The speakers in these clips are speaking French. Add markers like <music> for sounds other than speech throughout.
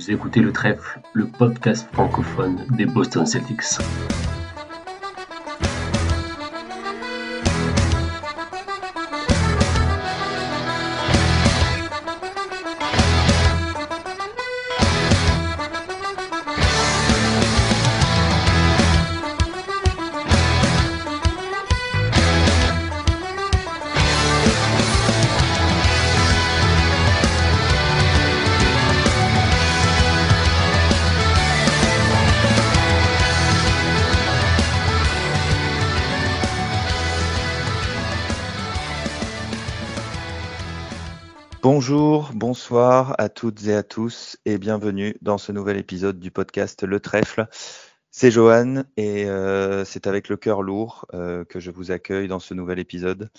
Vous écoutez le trèfle, le podcast francophone des Boston Celtics. À toutes et à tous et bienvenue dans ce nouvel épisode du podcast Le Trèfle. C'est Johan et euh, c'est avec le cœur lourd euh, que je vous accueille dans ce nouvel épisode.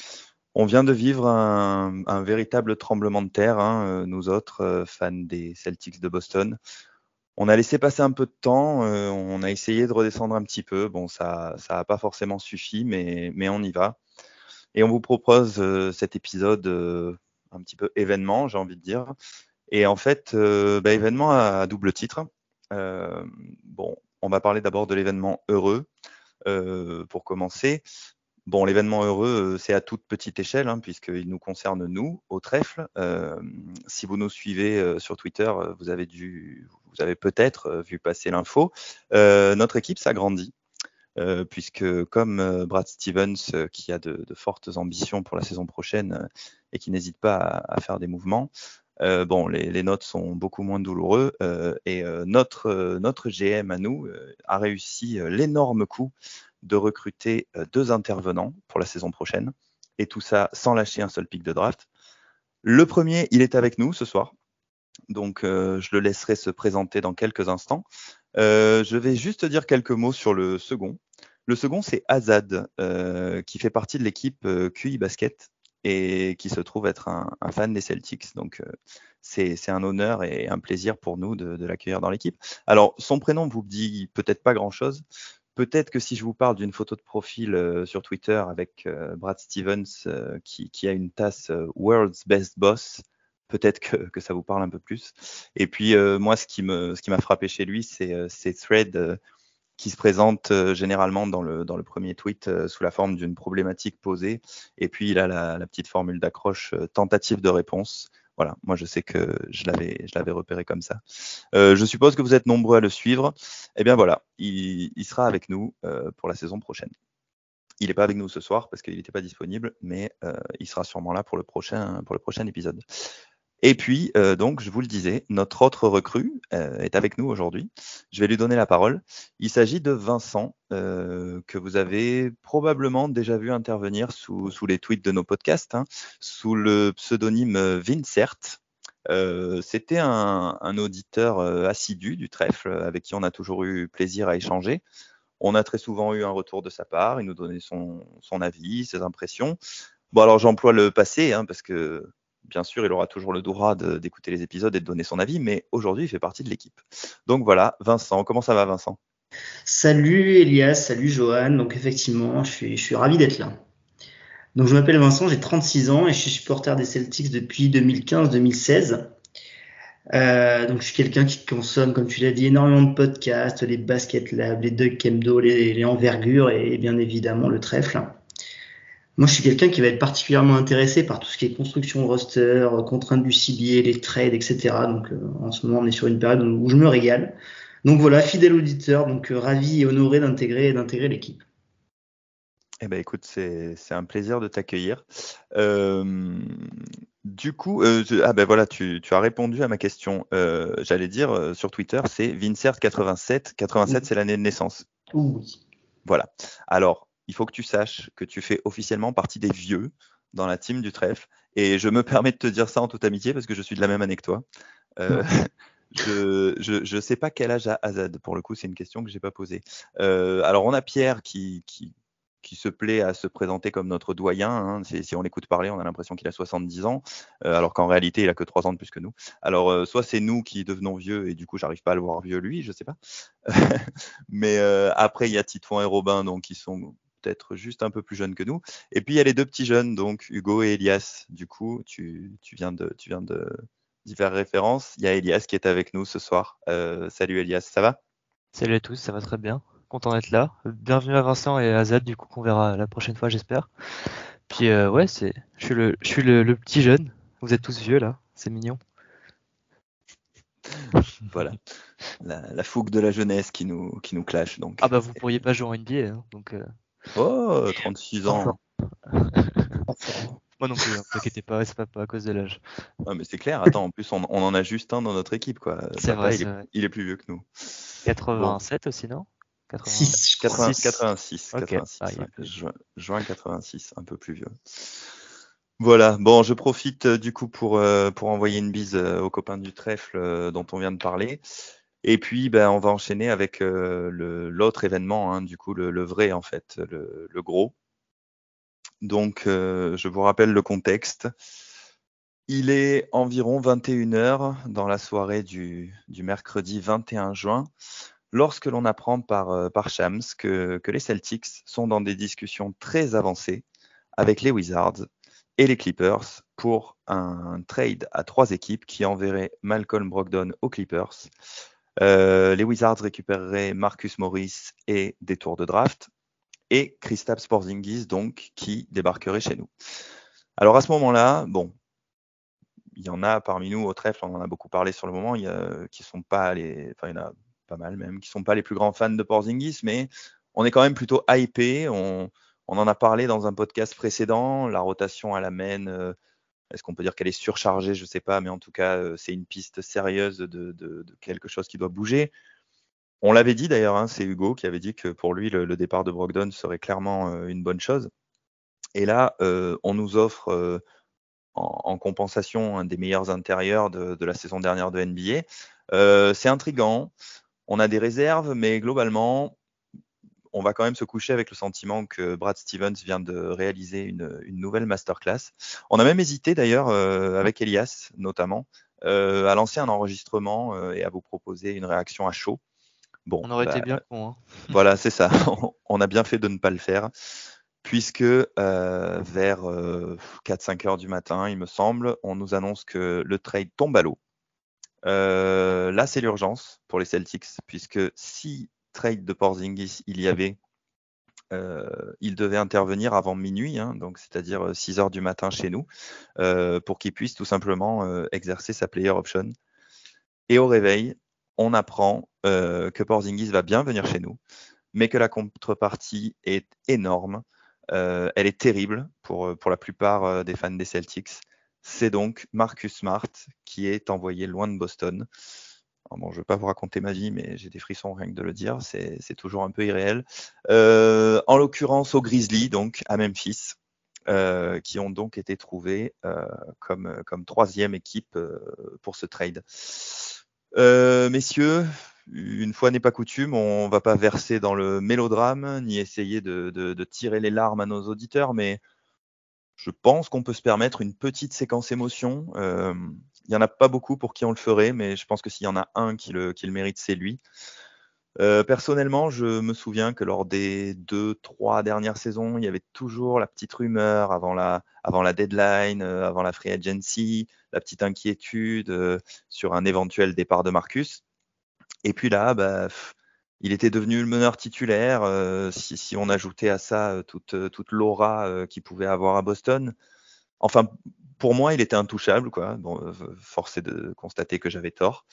On vient de vivre un, véritable tremblement de terre, hein, euh, nous autres fans des Celtics de Boston. On a laissé passer un peu de temps, on a essayé de redescendre un petit peu. Bon, ça n'a pas forcément suffi, mais, mais on y va. Et on vous propose cet épisode un petit peu événement, j'ai envie de dire. Et en fait, euh, bah, événement à, double titre. Euh, bon, on va parler d'abord de l'événement heureux euh, pour commencer. Bon, l'événement heureux, c'est à toute petite échelle, hein, puisqu'il nous concerne nous, au trèfle. si vous nous suivez sur Twitter, vous avez dû, vous avez peut-être vu passer l'info. notre équipe s'agrandit. Puisque comme Brad Stevens, qui a de, fortes ambitions pour la saison prochaine et qui n'hésite pas à, faire des mouvements, bon, les, notes sont beaucoup moins douloureux et notre, notre GM à nous a réussi l'énorme coup de recruter deux intervenants pour la saison prochaine et tout ça sans lâcher un seul pic de draft. Le premier, il est avec nous ce soir, donc je le laisserai se présenter dans quelques instants. Euh, je vais juste dire quelques mots sur le second. Le second, c'est Azad, euh, qui fait partie de l'équipe euh, QI Basket et qui se trouve être un, fan des Celtics. Donc, c'est un honneur et un plaisir pour nous de, l'accueillir dans l'équipe. Alors, son prénom vous dit peut-être pas grand-chose. Peut-être que si je vous parle d'une photo de profil sur Twitter avec Brad Stevens qui, qui, a une tasse World's Best Boss, peut-être que, ça vous parle un peu plus. Et puis euh, moi, ce qui m'a frappé chez lui, c'est euh, ces threads euh, qui se présentent généralement dans le, dans le premier tweet sous la forme d'une problématique posée. Et puis il a la, petite formule d'accroche tentative de réponse. Voilà, moi je sais que je l'avais, je l'avais repéré comme ça. je suppose que vous êtes nombreux à le suivre. Eh bien voilà, il, il sera avec nous pour la saison prochaine. Il n'est pas avec nous ce soir parce qu'il n'était pas disponible, mais il sera sûrement là pour le prochain, pour le prochain épisode. Et puis, euh, donc, je vous le disais, notre autre recrue euh, est avec nous aujourd'hui. Je vais lui donner la parole. Il s'agit de Vincent, euh, que vous avez probablement déjà vu intervenir sous, sous les tweets de nos podcasts, hein, sous le pseudonyme Vincert. C'était un, un, auditeur assidu du trèfle avec qui on a toujours eu plaisir à échanger. On a très souvent eu un retour de sa part, il nous donnait son, son avis, ses impressions. Bon, alors j'emploie le passé, hein, parce que bien sûr, il aura toujours le droit d'écouter les épisodes et de donner son avis, mais aujourd'hui, il fait partie de l'équipe. Donc voilà, Vincent, comment ça va, Vincent? Salut Elias, salut Johan. Donc effectivement, je suis, ravi d'être là. Donc je m'appelle Vincent, j'ai 36 ans et je suis supporter des Celtics depuis 2015-2016. Euh, donc je suis quelqu'un qui consomme, comme tu l'as dit, énormément de podcasts, les Basket Lab, les Doug Kemdo, les envergures et bien évidemment le trèfle. Moi, je suis quelqu'un qui va être particulièrement intéressé par tout ce qui est construction roster, contraintes du CBA, les trades, etc. Donc, euh, en ce moment, on est sur une période où je me régale. Donc voilà, fidèle auditeur, donc euh, ravi et honoré d'intégrer d'intégrer l'équipe. Eh ben écoute, c'est un plaisir de t'accueillir. Euh, du coup, ah ben voilà, tu, tu, as répondu à ma question. J'allais dire sur Twitter, c'est Vincert87. 87, c'est l'année de naissance. Oui. Voilà. Alors, il faut que tu saches que tu fais officiellement partie des vieux dans la team du trèfle. Et je me permets de te dire ça en toute amitié parce que je suis de la même année que toi. Euh, <laughs> je ne sais pas quel âge a Azad. Pour le coup, c'est une question que je n'ai pas posée. Euh, alors, on a Pierre qui, qui, qui, se plaît à se présenter comme notre doyen. Hein. Si on l'écoute parler, on a l'impression qu'il a 70 ans, euh, alors qu'en réalité, il a que 3 ans de plus que nous. Alors, soit c'est nous qui devenons vieux et du coup, j'arrive pas à le voir vieux lui, je sais pas. <laughs> Mais après, il y a Titouan et Robin, donc qui sont peut-être juste un peu plus jeune que nous. Et puis il y a les deux petits jeunes, donc Hugo et Elias. Du coup, tu, viens, de, tu viens de, diverses références. Il y a Elias qui est avec nous ce soir. salut Elias, ça va? Salut à tous, ça va très bien. Content d'être là. Bienvenue à Vincent et à Zad, du coup qu'on verra la prochaine fois, j'espère. Puis ouais, c'est, je suis le, je suis le petit jeune. Vous êtes tous vieux là, c'est mignon. <laughs> voilà. La, fougue de la jeunesse qui nous, qui nous clash. Donc. Ah bah vous pourriez pas jouer en NBA. Hein, donc, euh. Oh, 36 ans. <laughs> Moi non plus, ne t'inquiétez pas, c'est pas, pas, à cause de l'âge. Ah, mais c'est clair, attends, en plus on, on, en a juste un dans notre équipe. quoi. C'est vrai, il, est, plus vieux que nous. 87 aussi, non? 86. 86. 86, juin 86, un peu plus vieux. Voilà, bon, je profite euh, du coup pour, euh, pour envoyer une bise euh, aux copains du trèfle dont on vient de parler. Et puis, ben, on va enchaîner avec l'autre événement, hein, du coup, le, vrai en fait, le, gros. Donc, je vous rappelle le contexte. Il est environ 21h dans la soirée du, du mercredi 21 juin, lorsque l'on apprend par, par Shams que, que les Celtics sont dans des discussions très avancées avec les Wizards et les Clippers pour un trade à trois équipes qui enverrait Malcolm Brogdon aux Clippers. Euh, les Wizards récupéreraient Marcus Morris et des tours de draft et Kristaps Porzingis donc qui débarquerait chez nous. Alors à ce moment-là, bon, il y en a parmi nous au trèfle, on en a beaucoup parlé sur le moment, il y qui sont pas les, enfin il y en a pas mal même, qui sont pas les plus grands fans de Porzingis, mais on est quand même plutôt hypé. On, on en a parlé dans un podcast précédent, la rotation à la main, euh, est-ce qu'on peut dire qu'elle est surchargée? Je ne sais pas, mais en tout cas, euh, c'est une piste sérieuse de, quelque chose qui doit bouger. On l'avait dit d'ailleurs, hein, c'est Hugo qui avait dit que pour lui, le, départ de Brogdon serait clairement euh, une bonne chose. Et là, on nous offre en, compensation un des meilleurs intérieurs de, de la saison dernière de NBA. c'est intrigant. On a des réserves, mais globalement, on va quand même se coucher avec le sentiment que Brad Stevens vient de réaliser une, nouvelle masterclass. On a même hésité d'ailleurs euh, avec Elias notamment euh, à lancer un enregistrement euh, et à vous proposer une réaction à chaud. Bon, on aurait été bah, bien con. Hein. <laughs> Voilà, c'est ça. <laughs> on a bien fait de ne pas le faire puisque vers 4-5 heures du matin, il me semble, on nous annonce que le trade tombe à l'eau. là, c'est l'urgence pour les Celtics, puisque si trade de Porzingis il y avait, euh, il devait intervenir avant minuit, hein, donc c'est-à-dire 6 euh, heures du matin chez nous, euh, pour qu'il puisse tout simplement exercer sa player option. Et au réveil, on apprend que Porzingis va bien venir chez nous, mais que la contrepartie est énorme. elle est terrible pour, pour la plupart des fans des Celtics. C'est donc Marcus Smart qui est envoyé loin de Boston. Bon, je ne vais pas vous raconter ma vie, mais j'ai des frissons rien que de le dire. C'est toujours un peu irréel. Euh, en l'occurrence, au Grizzly, donc à Memphis, euh, qui ont donc été trouvés euh, comme, comme troisième équipe pour ce trade. messieurs, une fois n'est pas coutume, on va pas verser dans le mélodrame ni essayer de, de tirer les larmes à nos auditeurs, mais je pense qu'on peut se permettre une petite séquence émotion. Euh, il n'y en a pas beaucoup pour qui on le ferait, mais je pense que s'il y en a un qui le, qui le mérite, c'est lui. Euh, personnellement, je me souviens que lors des deux, trois dernières saisons, il y avait toujours la petite rumeur avant la, avant la deadline, euh, avant la free agency, la petite inquiétude sur un éventuel départ de Marcus. Et puis là, bah, il était devenu le meneur titulaire. Euh, si, on ajoutait à ça euh, toute, euh, toute l'aura qu'il pouvait avoir à Boston, enfin, pour moi, il était intouchable. Quoi. Bon, force est de constater que j'avais tort.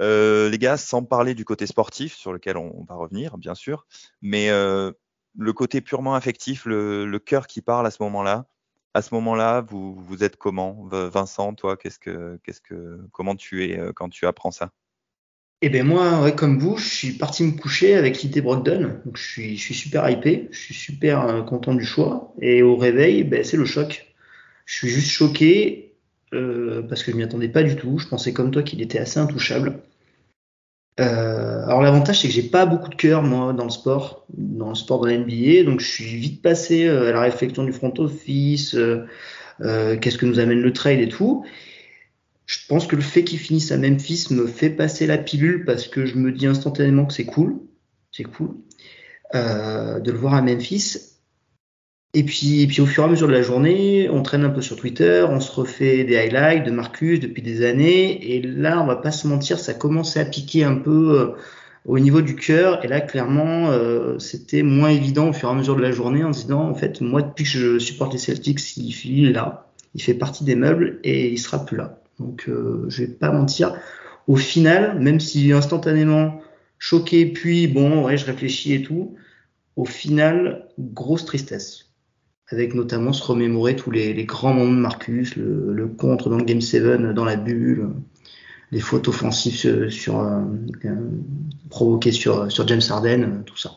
les gars, sans parler du côté sportif, sur lequel on, va revenir, bien sûr, mais le côté purement affectif, le, cœur qui parle à ce moment-là, à ce moment-là, vous, vous êtes comment? Vincent, toi, qu'est-ce que, qu'est-ce que, comment tu es quand tu apprends ça? Eh bien moi, comme vous, je suis parti me coucher avec l'idée Brogdon. Donc je suis, je suis super hypé, je suis super euh, content du choix. Et au réveil, ben, c'est le choc. Je suis juste choqué euh, parce que je m'y attendais pas du tout. Je pensais comme toi qu'il était assez intouchable. Euh, alors l'avantage c'est que j'ai pas beaucoup de cœur moi dans le sport, dans le sport de la NBA, donc je suis vite passé à la réflexion du front office, qu'est-ce que nous amène le trade et tout. Je pense que le fait qu'il finisse à Memphis me fait passer la pilule parce que je me dis instantanément que c'est cool. C'est cool. Euh, de le voir à Memphis. Et puis, et puis au fur et à mesure de la journée, on traîne un peu sur Twitter, on se refait des highlights de Marcus depuis des années, et là, on va pas se mentir, ça commençait à piquer un peu euh, au niveau du cœur, et là, clairement, euh, c'était moins évident au fur et à mesure de la journée en se disant, en fait, moi, depuis que je supporte les Celtics, il est là, il fait partie des meubles, et il sera plus là. Donc, euh, je vais pas mentir. Au final, même si instantanément choqué, puis bon, je réfléchis et tout, au final, grosse tristesse avec notamment se remémorer tous les, grands moments de Marcus, le, contre dans le Game 7 dans la bulle, les fautes offensives euh, euh, provoquées sur, James Harden, tout ça.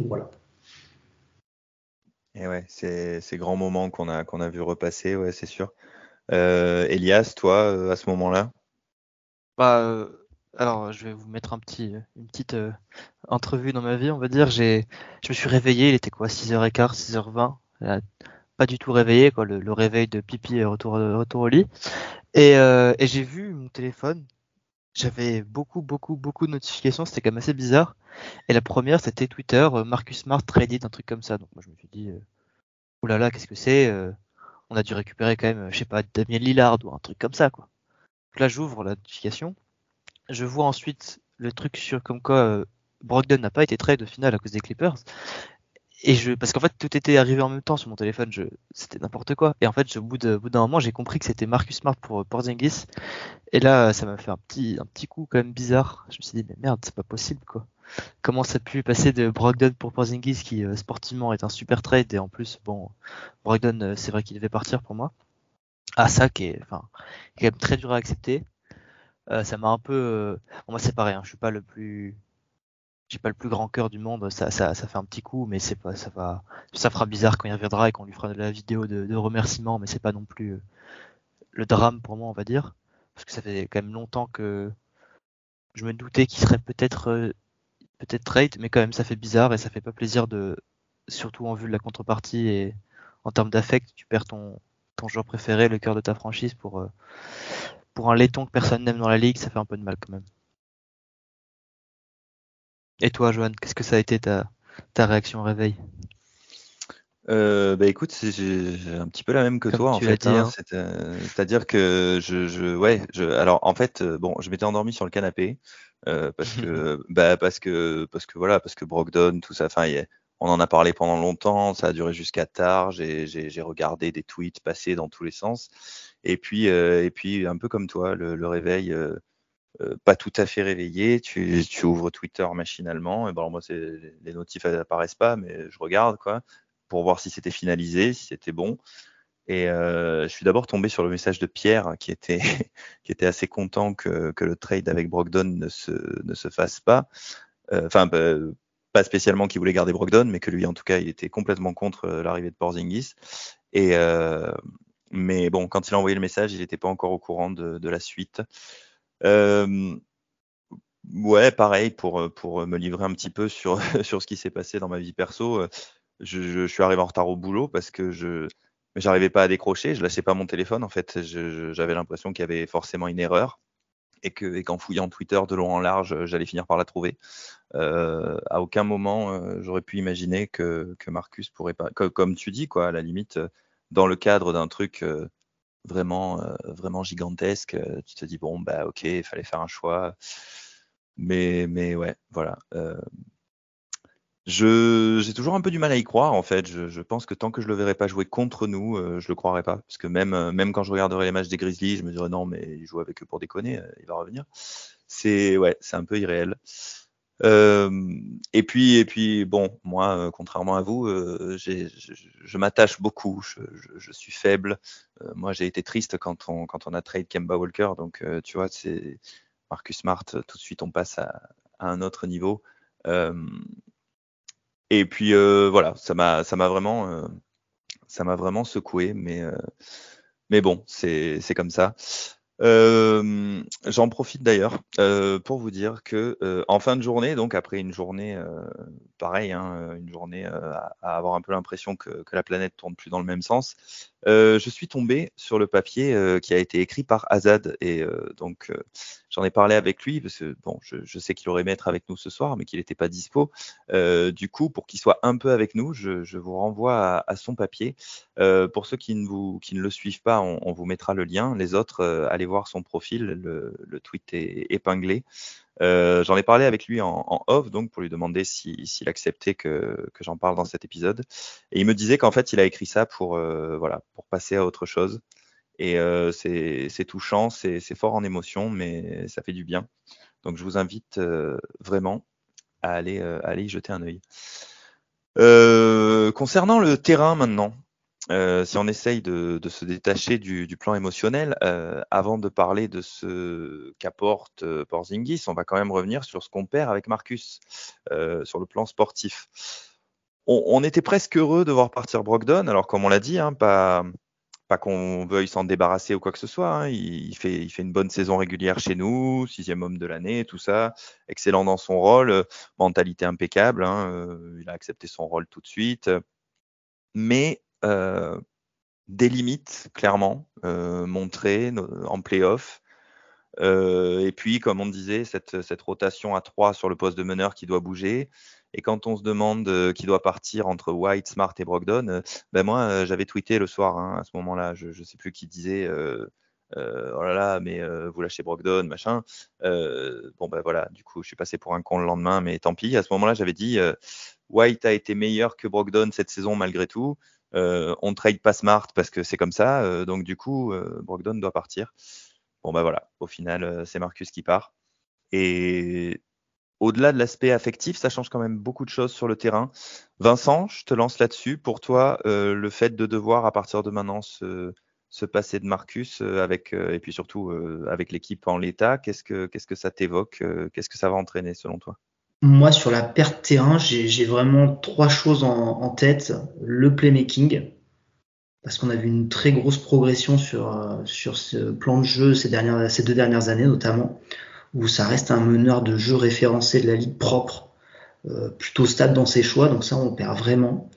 voilà. Et ouais, c'est ces grands moments qu'on a qu'on a vu repasser, ouais, c'est sûr. Euh, Elias, toi, à ce moment-là Bah, alors, je vais vous mettre un petit, une petite entrevue dans ma vie, on va dire. J'ai, je me suis réveillé, il était quoi, 6h15, 6h20 pas du tout réveillé, quoi, le, réveil de pipi et retour, retour au lit. Et, euh, et j'ai vu mon téléphone, j'avais beaucoup, beaucoup, beaucoup de notifications, c'était quand même assez bizarre. Et la première, c'était Twitter, euh, Marcus Smart traded, un truc comme ça. Donc moi, je me suis dit, euh, oulala, qu'est-ce que c'est On a dû récupérer quand même, je sais pas, Damien Lillard ou un truc comme ça, quoi. Donc là, j'ouvre la notification. Je vois ensuite le truc sur comme quoi Brogdon n'a pas été trade au final à cause des Clippers et je parce qu'en fait tout était arrivé en même temps sur mon téléphone je c'était n'importe quoi. Et en fait au bout d'un moment j'ai compris que c'était Marcus Smart pour Porzingis. Et là ça m'a fait un petit un petit coup quand même bizarre. Je me suis dit mais merde c'est pas possible quoi. Comment ça a pu passer de Brogdon pour Porzingis qui euh, sportivement est un super trade et en plus bon Brogdon euh, c'est vrai qu'il devait partir pour moi. À ça qui est enfin quand même très dur à accepter. Euh, ça m'a un peu bon moi c'est pareil hein, je suis pas le plus j'ai pas le plus grand cœur du monde, ça, ça, ça fait un petit coup, mais c'est pas, ça va, ça fera bizarre quand il reviendra et qu'on lui fera de la vidéo de, de remerciement, mais c'est pas non plus euh, le drame pour moi, on va dire, parce que ça fait quand même longtemps que je me doutais qu'il serait peut-être, euh, peut-être trade, mais quand même ça fait bizarre et ça fait pas plaisir de, surtout en vue de la contrepartie et en termes d'affect, tu perds ton, ton joueur préféré, le cœur de ta franchise pour, euh, pour un laiton que personne n'aime dans la ligue, ça fait un peu de mal quand même. Et toi, Johan, qu'est-ce que ça a été ta, ta réaction au réveil? Euh, bah écoute, j'ai un petit peu la même que toi en fait. Hein, hein. Euh, c'est-à-dire que je, je, ouais, je, alors en fait, euh, bon, je m'étais endormi sur le canapé euh, parce que, <laughs> bah parce que, parce que voilà, parce que Brogdon, tout ça, enfin, on en a parlé pendant longtemps, ça a duré jusqu'à tard. J'ai regardé des tweets passer dans tous les sens, et puis, et puis un peu comme toi, le, le réveil euh, pas tout à fait réveillé, tu, tu ouvres Twitter machinalement, et bon, moi, les notifs apparaissent pas, mais je regarde, quoi, pour voir si c'était finalisé, si c'était bon. Et euh, je suis d'abord tombé sur le message de Pierre qui était, <laughs> qui était assez content que, que le trade avec Brogdon ne se, ne se fasse pas. Euh, enfin, euh, pas spécialement qu'il voulait garder Brogdon, mais que lui, en tout cas, il était complètement contre euh, l'arrivée de Porzingis. Et mais bon, quand il a envoyé le message, il n'était pas encore au courant de, de la suite. Euh, ouais, pareil, pour, pour me livrer un petit peu sur, <laughs> sur ce qui s'est passé dans ma vie perso, je, je, suis arrivé en retard au boulot parce que je j'arrivais pas à décrocher, je lâchais pas mon téléphone. En fait, j'avais l'impression qu'il y avait forcément une erreur et que et qu'en fouillant Twitter de long en large, j'allais finir par la trouver. Euh, à aucun moment, euh, j'aurais pu imaginer que, que Marcus pourrait pas, comme tu dis, quoi, à la limite, dans le cadre d'un truc euh, vraiment, euh, vraiment gigantesque. Euh, tu te dis, bon, bah ok, il fallait faire un choix. Mais, mais ouais, voilà. Euh, j'ai toujours un peu du mal à y croire en fait. Je, je, pense que tant que je le verrai pas jouer contre nous, je le croirai pas. Parce que même, même quand je regarderai les matchs des Grizzlies, je me dirais non, mais il joue avec eux pour déconner, il va revenir. C'est ouais, c'est un peu irréel. Euh, et puis, et puis, bon, moi, euh, contrairement à vous, euh, je, je m'attache beaucoup. Je, je, suis faible. moi, j'ai été triste quand on, quand on a trade Kemba Walker. Donc, tu vois, c'est Marcus Smart. Tout de suite, on passe à, à un autre niveau. et puis, voilà, ça m'a, ça m'a vraiment, ça m'a vraiment secoué. Mais, mais bon, c'est, c'est comme ça. Euh, J'en profite d'ailleurs euh, pour vous dire que euh, en fin de journée, donc après une journée euh, pareil, hein, une journée à, à, avoir un peu l'impression que, que, la planète tourne plus dans le même sens, je suis tombé sur le papier qui a été écrit par Azad et donc j'en ai parlé avec lui parce que bon, je, sais qu'il aurait aimé être avec nous ce soir, mais qu'il n'était pas dispo. du coup, pour qu'il soit un peu avec nous, je, vous renvoie à, son papier. pour ceux qui ne, vous, qui ne le suivent pas, on, vous mettra le lien. Les autres, allez voir son profil. Le, le tweet est épinglé. Euh, j'en ai parlé avec lui en, off, donc pour lui demander s'il acceptait que, que j'en parle dans cet épisode. Et il me disait qu'en fait, il a écrit ça pour, euh, voilà, pour passer à autre chose. Et euh, c'est touchant, c'est fort en émotion, mais ça fait du bien. Donc je vous invite vraiment à aller, à aller y jeter un œil. concernant le terrain maintenant, euh, si on essaye de, se détacher du, plan émotionnel, euh, avant de parler de ce qu'apporte euh, Porzingis, on va quand même revenir sur ce qu'on perd avec Marcus sur le plan sportif. On, était presque heureux de voir partir Brogdon, alors comme on l'a dit, hein, pas, pas qu'on veuille s'en débarrasser ou quoi que ce soit. Hein, il, fait, il fait une bonne saison régulière chez nous, sixième homme de l'année, tout ça, excellent dans son rôle, mentalité impeccable. Hein, il a accepté son rôle tout de suite, mais euh, des limites clairement euh, montrées en playoff. Euh, et puis, comme on disait, cette, rotation à 3 sur le poste de meneur qui doit bouger. Et quand on se demande qui doit partir entre White, Smart et Brogdon, ben moi, j'avais tweeté le soir hein, à ce moment-là. Je ne sais plus qui disait oh là là, mais vous lâchez Brogdon, machin. bon, ben voilà, du coup, je suis passé pour un con le lendemain, mais tant pis. À ce moment-là, j'avais dit White a été meilleur que Brogdon cette saison malgré tout. Euh, on trade pas Smart parce que c'est comme ça. Euh, donc du coup, euh, Brogdon doit partir. Bon bah voilà, au final, c'est Marcus qui part. Et au-delà de l'aspect affectif, ça change quand même beaucoup de choses sur le terrain. Vincent, je te lance là-dessus. Pour toi, le fait de devoir à partir de maintenant se, passer de Marcus avec et puis surtout avec l'équipe en l'état, qu'est-ce que qu'est-ce que ça t'évoque Qu'est-ce que ça va entraîner selon toi? Moi, sur la perte terrain, j'ai vraiment trois choses en, tête. Le playmaking, parce qu'on a vu une très grosse progression sur, euh, sur ce plan de jeu ces, dernières, ces deux dernières années notamment, où ça reste un meneur de jeu référencé de la ligue propre, euh, plutôt stable dans ses choix, donc ça on perd vraiment.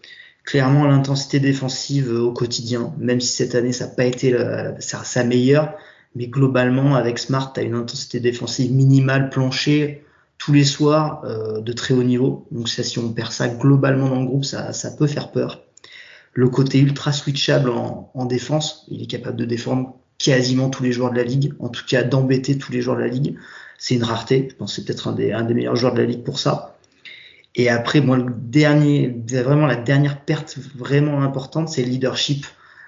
Clairement l'intensité défensive au quotidien, même si cette année ça n'a pas été sa, meilleure, mais globalement avec Smart, tu as une intensité défensive minimale plancher tous les soirs euh, de très haut niveau. Donc ça, si on perd ça globalement dans le groupe, ça, ça peut faire peur. Le côté ultra switchable en, en, défense, il est capable de défendre quasiment tous les joueurs de la ligue, en tout cas d'embêter tous les joueurs de la ligue. C'est une rareté. Je pense c'est peut-être un des, un des meilleurs joueurs de la ligue pour ça. Et après, moi, le dernier, vraiment la dernière perte vraiment importante, c'est le leadership,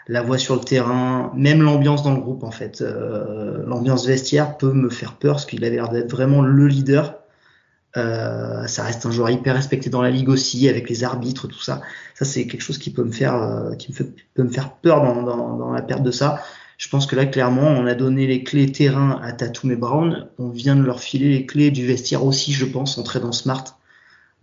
la voix sur le terrain, même l'ambiance dans le groupe en fait. Euh, l'ambiance vestiaire peut me faire peur parce qu'il avait l'air d'être vraiment le leader euh, ça reste un joueur hyper respecté dans la ligue aussi, avec les arbitres, tout ça. Ça, c'est quelque chose qui peut me faire, euh, qui peut me faire peur dans, dans, dans, la perte de ça. Je pense que là, clairement, on a donné les clés terrain à Tatum et Brown. On vient de leur filer les clés du vestiaire aussi, je pense, entrer dans Smart,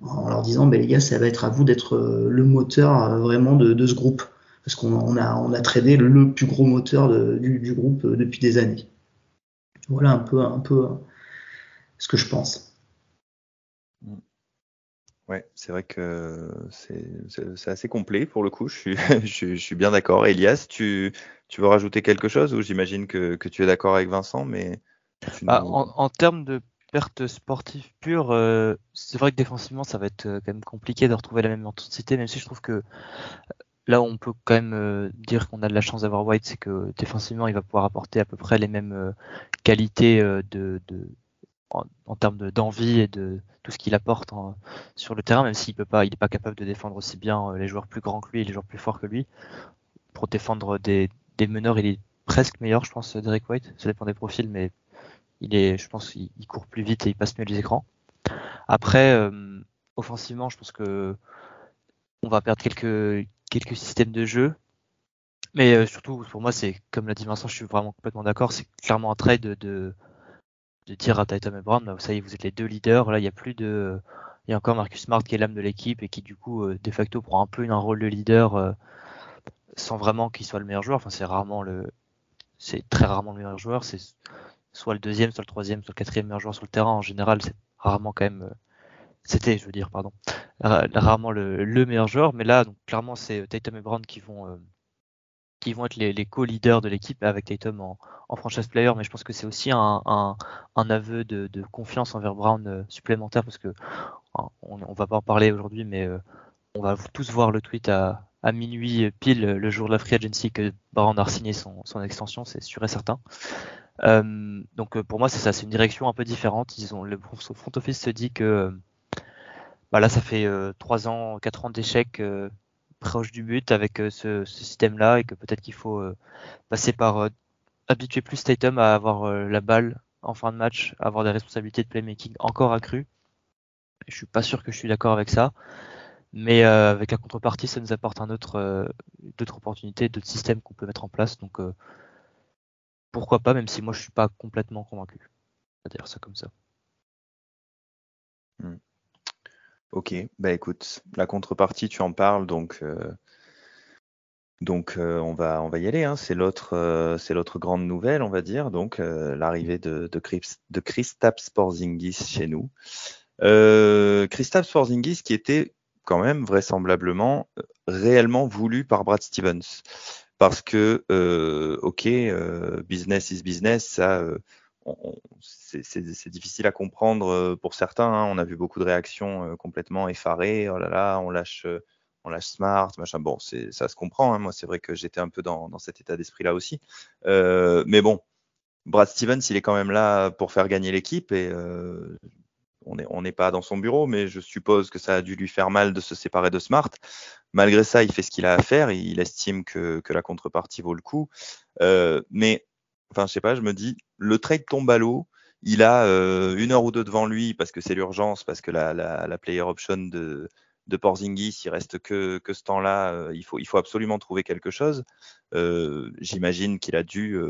en leur disant, ben les gars, ça va être à vous d'être euh, le moteur vraiment de, de, ce groupe, parce qu'on on a, on a le plus gros moteur du, du, groupe depuis des années. Voilà un peu, un peu ce que je pense. Ouais, c'est vrai que c'est assez complet pour le coup. Je suis, <laughs> je, suis bien d'accord. Elias, tu, tu veux rajouter quelque chose ou j'imagine que, que, tu es d'accord avec Vincent, mais bah, en, en, termes de perte sportive pure, euh, c'est vrai que défensivement, ça va être euh, quand même compliqué de retrouver la même intensité, même si je trouve que euh, là, on peut quand même dire qu'on a de la chance d'avoir White, c'est que défensivement, il va pouvoir apporter à peu près les mêmes qualités de, de en, termes d'envie et de tout ce qu'il apporte sur le terrain, même s'il peut pas, il n'est pas capable de défendre aussi bien euh, les joueurs plus grands que lui et les joueurs plus forts que lui. Pour défendre des, des meneurs, il est presque meilleur, je pense, Derek White. Ça dépend des profils, mais il est, je pense, il, court plus vite et il passe mieux les écrans. Après, euh, offensivement, je pense que on va perdre quelques quelques systèmes de jeu. Mais euh, surtout, pour moi, c'est comme l'a dit Vincent, je suis vraiment complètement d'accord. C'est clairement un trade de, de dire à Tatum et Brown, bah, est, vous êtes les deux leaders. Là, il y a plus de, il y a encore Marcus Smart qui est l'âme de l'équipe et qui du coup, euh, de facto, prend un peu un rôle de leader euh, sans vraiment qu'il soit le meilleur joueur. Enfin, c'est rarement le, c'est très rarement le meilleur joueur. C'est soit le deuxième, soit le troisième, soit le quatrième meilleur joueur sur le terrain. En général, c'est rarement quand même, euh, c'était, je veux dire, pardon, rarement le, le, meilleur joueur. Mais là, donc clairement, c'est Tatum et Brown qui vont qui vont être les, co-leaders de l'équipe avec Tatum en, franchise player, mais je pense que c'est aussi un, aveu de, confiance envers Brown euh, supplémentaire parce que on, on, va pas en parler aujourd'hui, mais on va tous voir le tweet à, minuit pile le jour de la free agency que Brown a signé son, extension, c'est sûr et certain. donc pour moi c'est ça, c'est une direction un peu différente. Ils ont le front office se dit que bah là, ça fait euh, trois 3 ans, 4 ans d'échecs euh, proche du but avec euh, ce, système-là et que peut-être qu'il faut passer par habituer plus Tatum à avoir la balle en fin de match, avoir des responsabilités de playmaking encore accrues. Je suis pas sûr que je suis d'accord avec ça, mais avec la contrepartie, ça nous apporte un autre, d'autres opportunités, d'autres systèmes qu'on peut mettre en place. Donc pourquoi pas, même si moi je suis pas complètement convaincu. On va dire ça comme ça. Hmm. Ok, bah écoute, la contrepartie, tu en parles, donc euh, donc euh, on va on va y aller. Hein. C'est l'autre euh, grande nouvelle, on va dire. Donc l'arrivée de de, Chris, chez nous. Euh, Kristaps Porzingis qui était quand même vraisemblablement réellement voulu par Brad Stevens, parce que ok, business is business, ça c'est difficile à comprendre euh, pour certains. Hein. On a vu beaucoup de réactions euh, complètement effarées. Oh là là, on lâche, euh, on lâche Smart, machin. Bon, ça se comprend. Hein. Moi, c'est vrai que j'étais un peu dans, cet état d'esprit-là aussi. mais bon, Brad Stevens, il est quand même là pour faire gagner l'équipe et on n'est pas dans son bureau, mais je suppose que ça a dû lui faire mal de se séparer de Smart. Malgré ça, il fait ce qu'il a à faire. Il estime que, que la contrepartie vaut le coup. mais enfin, je sais pas, je me dis, le trade tombe à l'eau. Il a euh, une heure ou deux devant lui parce que c'est l'urgence, parce que la, la, la, player option de, de Porzingis, il reste que, ce temps-là. Euh, il, faut, absolument trouver quelque chose. Euh, J'imagine qu'il a dû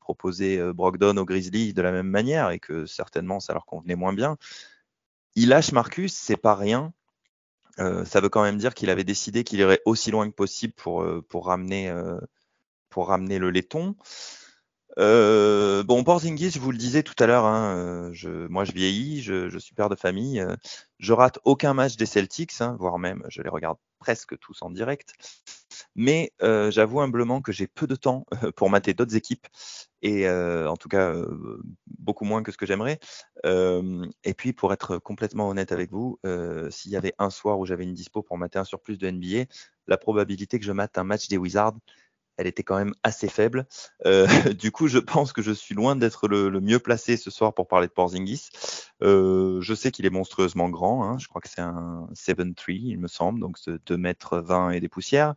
proposer Brogdon aux Grizzlies de la même manière et que certainement ça leur convenait moins bien. Il lâche Marcus, c'est pas rien. ça veut quand même dire qu'il avait décidé qu'il irait aussi loin que possible pour, pour, ramener, pour ramener le laiton. Euh, bon, Porzingis, je vous le disais tout à l'heure, hein, euh, moi je vieillis, je, suis père de famille, euh, je rate aucun match des Celtics, hein, voire même je les regarde presque tous en direct. Mais j'avoue humblement que j'ai peu de temps pour mater d'autres équipes et en tout cas beaucoup moins que ce que j'aimerais. et puis pour être complètement honnête avec vous, s'il y avait un soir où j'avais une dispo pour mater un surplus de NBA, la probabilité que je mate un match des Wizards elle était quand même assez faible. Euh, <laughs> du coup, je pense que je suis loin d'être le, mieux placé ce soir pour parler de Porzingis. Euh, je sais qu'il est monstrueusement grand. Hein. Je crois que c'est un 7-3, il me semble, donc 2 mètres 20 et des poussières.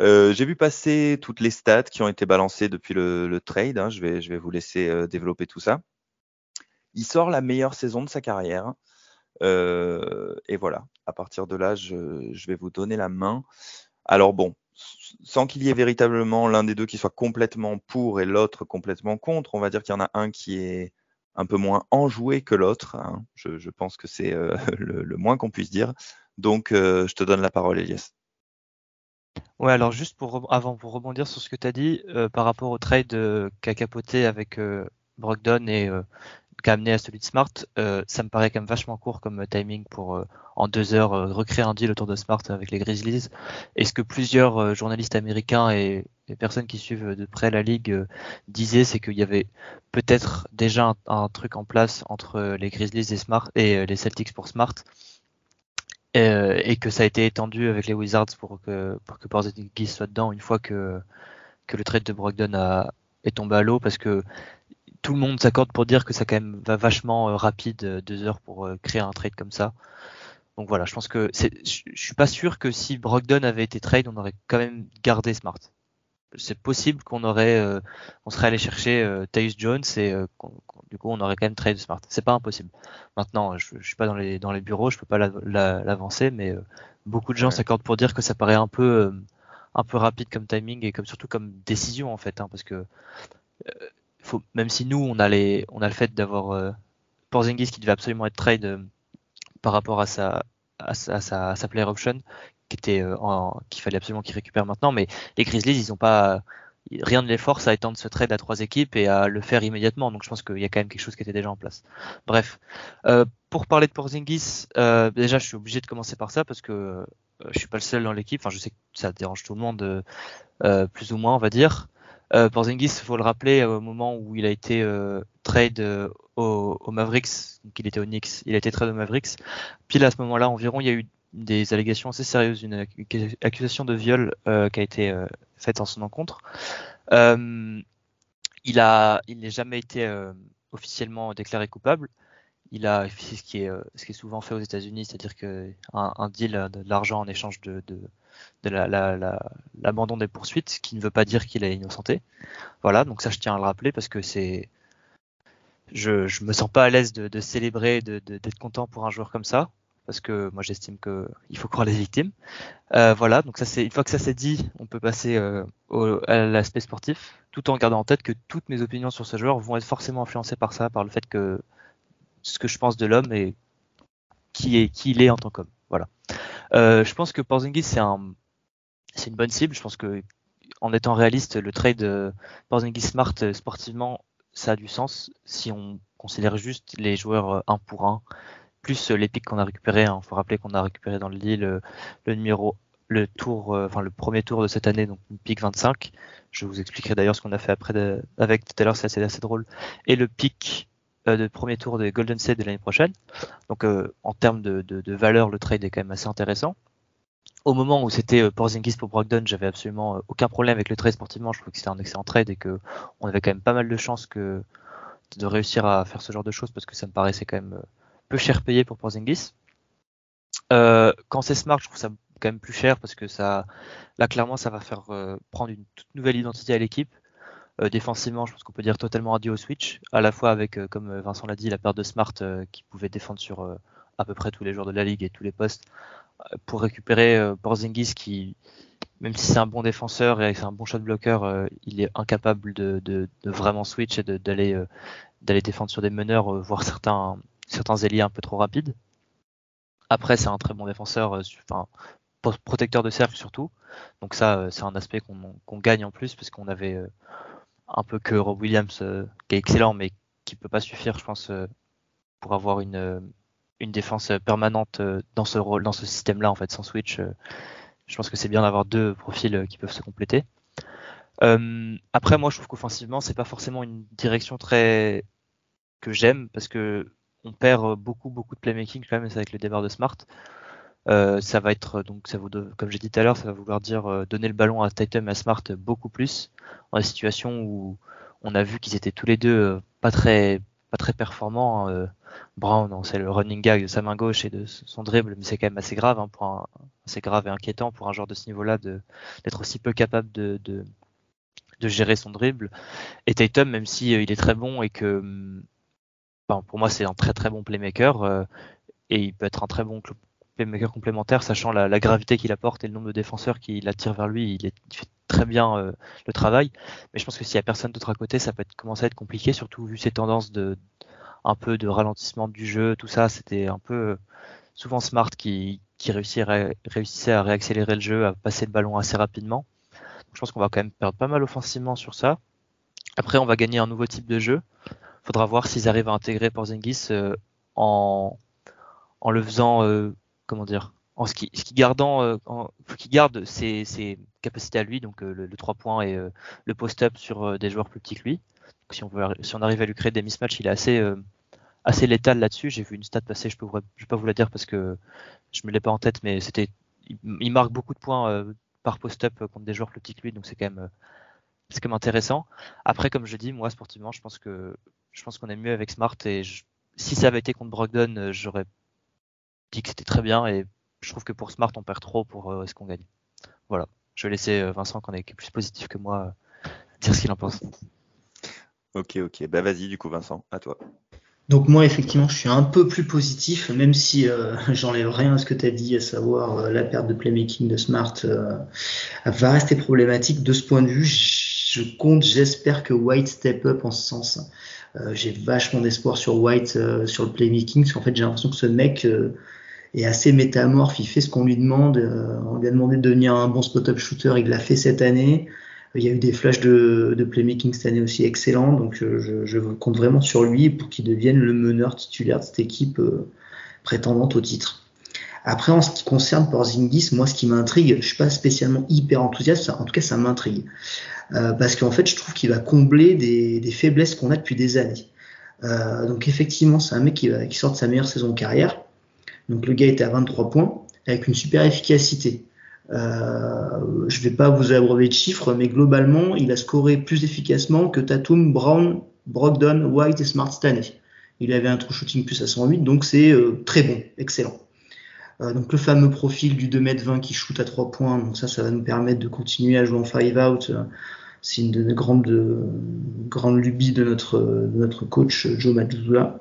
Euh, j'ai vu passer toutes les stats qui ont été balancées depuis le, trade. Hein. Je, vais, vous laisser développer tout ça. Il sort la meilleure saison de sa carrière. et voilà, à partir de là, je vais vous donner la main. Alors bon, sans qu'il y ait véritablement l'un des deux qui soit complètement pour et l'autre complètement contre, on va dire qu'il y en a un qui est un peu moins enjoué que l'autre. Hein. Je, pense que c'est euh, <laughs> le, moins qu'on puisse dire. Donc, euh, je te donne la parole, Elias. Ouais, alors juste pour avant pour rebondir sur ce que tu as dit euh, par rapport au trade qu'a capoté avec Brogdon et qu'a amené à celui de Smart, ça me paraît quand même vachement court comme timing pour en deux heures euh, recréer un deal autour de Smart avec les Grizzlies. Et ce que plusieurs euh, journalistes américains et, personnes qui suivent de près la ligue euh, disaient, c'est qu'il y avait peut-être déjà un, truc en place entre les Grizzlies et, Smart, et les Celtics pour Smart. Et, que ça a été étendu avec les Wizards pour que pour que Porzingis soit dedans une fois que que le trade de Brogdon a, est tombé à l'eau? Parce que tout le monde s'accorde pour dire que ça quand même va vachement rapide deux heures pour créer un trade comme ça. Donc voilà, je pense que c'est, je, suis pas sûr que si Brogdon avait été trade, on aurait quand même gardé Smart. C'est possible qu'on aurait, euh, on serait allé chercher euh, Jones et euh, du coup on aurait quand même trade Smart. C'est pas impossible. Maintenant, je, je suis pas dans les dans les bureaux, je peux pas l'avancer, mais euh, beaucoup de gens s'accordent pour dire que ça paraît un peu un peu rapide comme timing et comme surtout comme décision en fait, hein, parce que faut, même si nous on a les, on a le fait d'avoir Porzingis qui devait absolument être trade par rapport à sa, à sa, à sa, player option qui était euh, qu'il fallait absolument qu'il récupère maintenant. Mais les Grizzlies, ils ont pas rien ne les force à étendre ce trade à trois équipes et à le faire immédiatement. Donc je pense qu'il y a quand même quelque chose qui était déjà en place. Bref, euh, pour parler de Porzingis, euh, déjà je suis obligé de commencer par ça parce que je suis pas le seul dans l'équipe. Enfin, je sais que ça dérange tout le monde, plus ou moins, on va dire. Porzingis, il faut le rappeler, au moment où il a été trade au, au, Mavericks, donc il était au Knicks, il a été trade au Mavericks. Puis là, à ce moment-là, environ, il y a eu des allégations assez sérieuses, une accusation de viol euh, qui a été euh, faite en son encontre. Euh, il a, il n'est jamais été officiellement déclaré coupable. Il a fait ce qui est, souvent fait aux États-Unis, c'est-à-dire que un, deal de, l'argent en échange de, de l'abandon des poursuites, qui ne veut pas dire qu'il est innocenté. Voilà, donc ça je tiens à le rappeler parce que c'est, je, je me sens pas à l'aise de, de célébrer, d'être content pour un joueur comme ça parce que moi j'estime qu'il faut croire les victimes. Euh, voilà, donc ça c'est une fois que ça c'est dit, on peut passer euh, à l'aspect sportif, tout en gardant en tête que toutes mes opinions sur ce joueur vont être forcément influencées par ça, par le fait que ce que je pense de l'homme et qui est qui il est en tant qu'homme. Euh, je pense que Porzingis c'est un c'est une bonne cible. Je pense que en étant réaliste, le trade Porzingis Smart sportivement ça a du sens si on considère juste les joueurs un pour un plus euh, les pics qu'on a récupéré. Il hein. faut rappeler qu'on a récupéré dans le lit le, numéro, le tour, euh, enfin le premier tour de cette année, donc une pic 25. Je vous expliquerai d'ailleurs ce qu'on a fait après avec tout à l'heure, c'est assez, assez, drôle. Et le pic euh, de premier tour de Golden State de l'année prochaine. Donc en termes de, de, valeur, le trade est quand même assez intéressant. Au moment où c'était Porzingis pour Brogdon, j'avais absolument aucun problème avec le trade sportivement. Je trouvais que c'était un excellent trade et que on avait quand même pas mal de chances que de réussir à faire ce genre de choses parce que ça me paraissait quand même peu cher payé pour Porzingis. Euh, quand c'est smart, je trouve ça quand même plus cher parce que ça, là clairement, ça va faire euh, prendre une toute nouvelle identité à l'équipe. Euh, défensivement, je pense qu'on peut dire totalement adieu au switch, à la fois avec, comme Vincent l'a dit, la perte de Smart qui pouvait défendre sur à peu près tous les joueurs de la ligue et tous les postes, pour récupérer Porzingis qui, même si c'est un bon défenseur et c'est un bon shot blocker, il est incapable de, de, de vraiment switch et d'aller défendre sur des meneurs, voire certains certains ailiers un peu trop rapides. Après, c'est un très bon défenseur, euh, enfin, protecteur de cercle surtout. Donc ça, euh, c'est un aspect qu'on gagne en plus, parce qu'on avait euh, un peu que Rob Williams, qui est excellent, mais qui peut pas suffire, je pense, pour avoir une, une défense permanente dans ce rôle, dans ce système-là, en fait, sans switch. Je pense que c'est bien d'avoir deux profils qui peuvent se compléter. après, moi, je trouve qu'offensivement, c'est pas forcément une direction très que j'aime parce que on perd euh, beaucoup, beaucoup de playmaking quand même, avec le départ de Smart. Euh, ça va être donc ça vous comme j'ai dit tout à l'heure, ça va vouloir dire euh, donner le ballon à Tatum et à Smart beaucoup plus dans des situations où on a vu qu'ils étaient tous les deux pas très pas très performants. Hein, Brown, c'est le running gag de sa main gauche et de son dribble, mais c'est quand même assez grave hein, pour assez grave et inquiétant pour un joueur de ce niveau-là d'être aussi peu capable de, de, de gérer son dribble. Et Tatum, même si il est très bon et que hum, pour moi, c'est un très très bon playmaker euh, et il peut être un très bon playmaker complémentaire, sachant la, gravité qu'il apporte et le nombre de défenseurs qui attire vers lui. Il, fait très bien euh, le travail. Mais je pense que s'il y a personne d'autre à côté, ça peut commencer à être compliqué, surtout vu ces tendances de un peu de ralentissement du jeu, tout ça. C'était un peu euh, souvent Smart qui, qui réussissait à réaccélérer le jeu, à passer le ballon assez rapidement. je pense qu'on va quand même perdre pas mal offensivement sur ça. Après, on va gagner un nouveau type de jeu faudra voir s'ils arrivent à intégrer Porzingis euh, en, en le faisant, euh, comment dire, en ce qui, qui gardant, euh, qu'il garde ses, ses, capacités à lui, donc le, le 3 points et le post-up sur des joueurs plus petits que lui. si on veut, si on arrive à lui créer des mismatchs, il est assez, assez létal là-dessus. J'ai vu une stat passer, je je vais pas vous la dire parce que je me l'ai pas en tête, mais c'était, il, marque beaucoup de points par post-up contre des joueurs plus petits que lui, donc c'est quand même, c'est quand même intéressant. Après, comme je dis, moi sportivement, je pense que je pense qu'on est mieux avec Smart et si ça avait été contre Brogdon, euh, j'aurais dit que c'était très bien et je trouve que pour Smart, on perd trop pour euh, ce qu'on gagne. Voilà. Je vais laisser euh, Vincent, qui est plus positif que moi, dire ce qu'il en pense. Ok, ok. Bah vas-y, du coup, Vincent, à toi. Donc moi, effectivement, je suis un peu plus positif, même si <laughs> j'enlève rien à ce que tu as dit, à savoir la perte de playmaking de Smart va rester problématique. De ce point de vue, je compte, j'espère que White step up en ce sens. Euh, j'ai vachement d'espoir sur White, euh, sur le playmaking, parce qu'en fait, j'ai l'impression que ce mec euh, est assez métamorphe. Il fait ce qu'on lui demande. on lui a demandé de devenir un bon spot-up shooter. Il l'a fait cette année. Il y a eu des flashs de, playmaking cette année aussi excellents. Donc, je, compte vraiment sur lui pour qu'il devienne le meneur titulaire de cette équipe prétendante au titre. Après, en ce qui concerne Porzingis, moi, ce qui m'intrigue, je suis pas spécialement hyper enthousiaste, en tout cas, ça m'intrigue. Euh, parce qu'en fait, je trouve qu'il va combler des, faiblesses qu'on a depuis des années. Euh, donc, effectivement, c'est un mec qui, qui sort de sa meilleure saison de carrière. Donc, le gars était à 23 points, avec une super efficacité. Euh, je vais pas vous abreuver de chiffres, mais globalement, il a scoré plus efficacement que Tatum, Brown, Brogdon, White et Smart cette année. Il avait un true shooting plus à 108, donc c'est euh, très bon, excellent. Euh, donc le fameux profil du 2m20 qui shoot à 3 points, donc ça, ça va nous permettre de continuer à jouer en 5 out. C'est une de grandes, grandes lubies de notre, de notre coach Joe Mazzulla.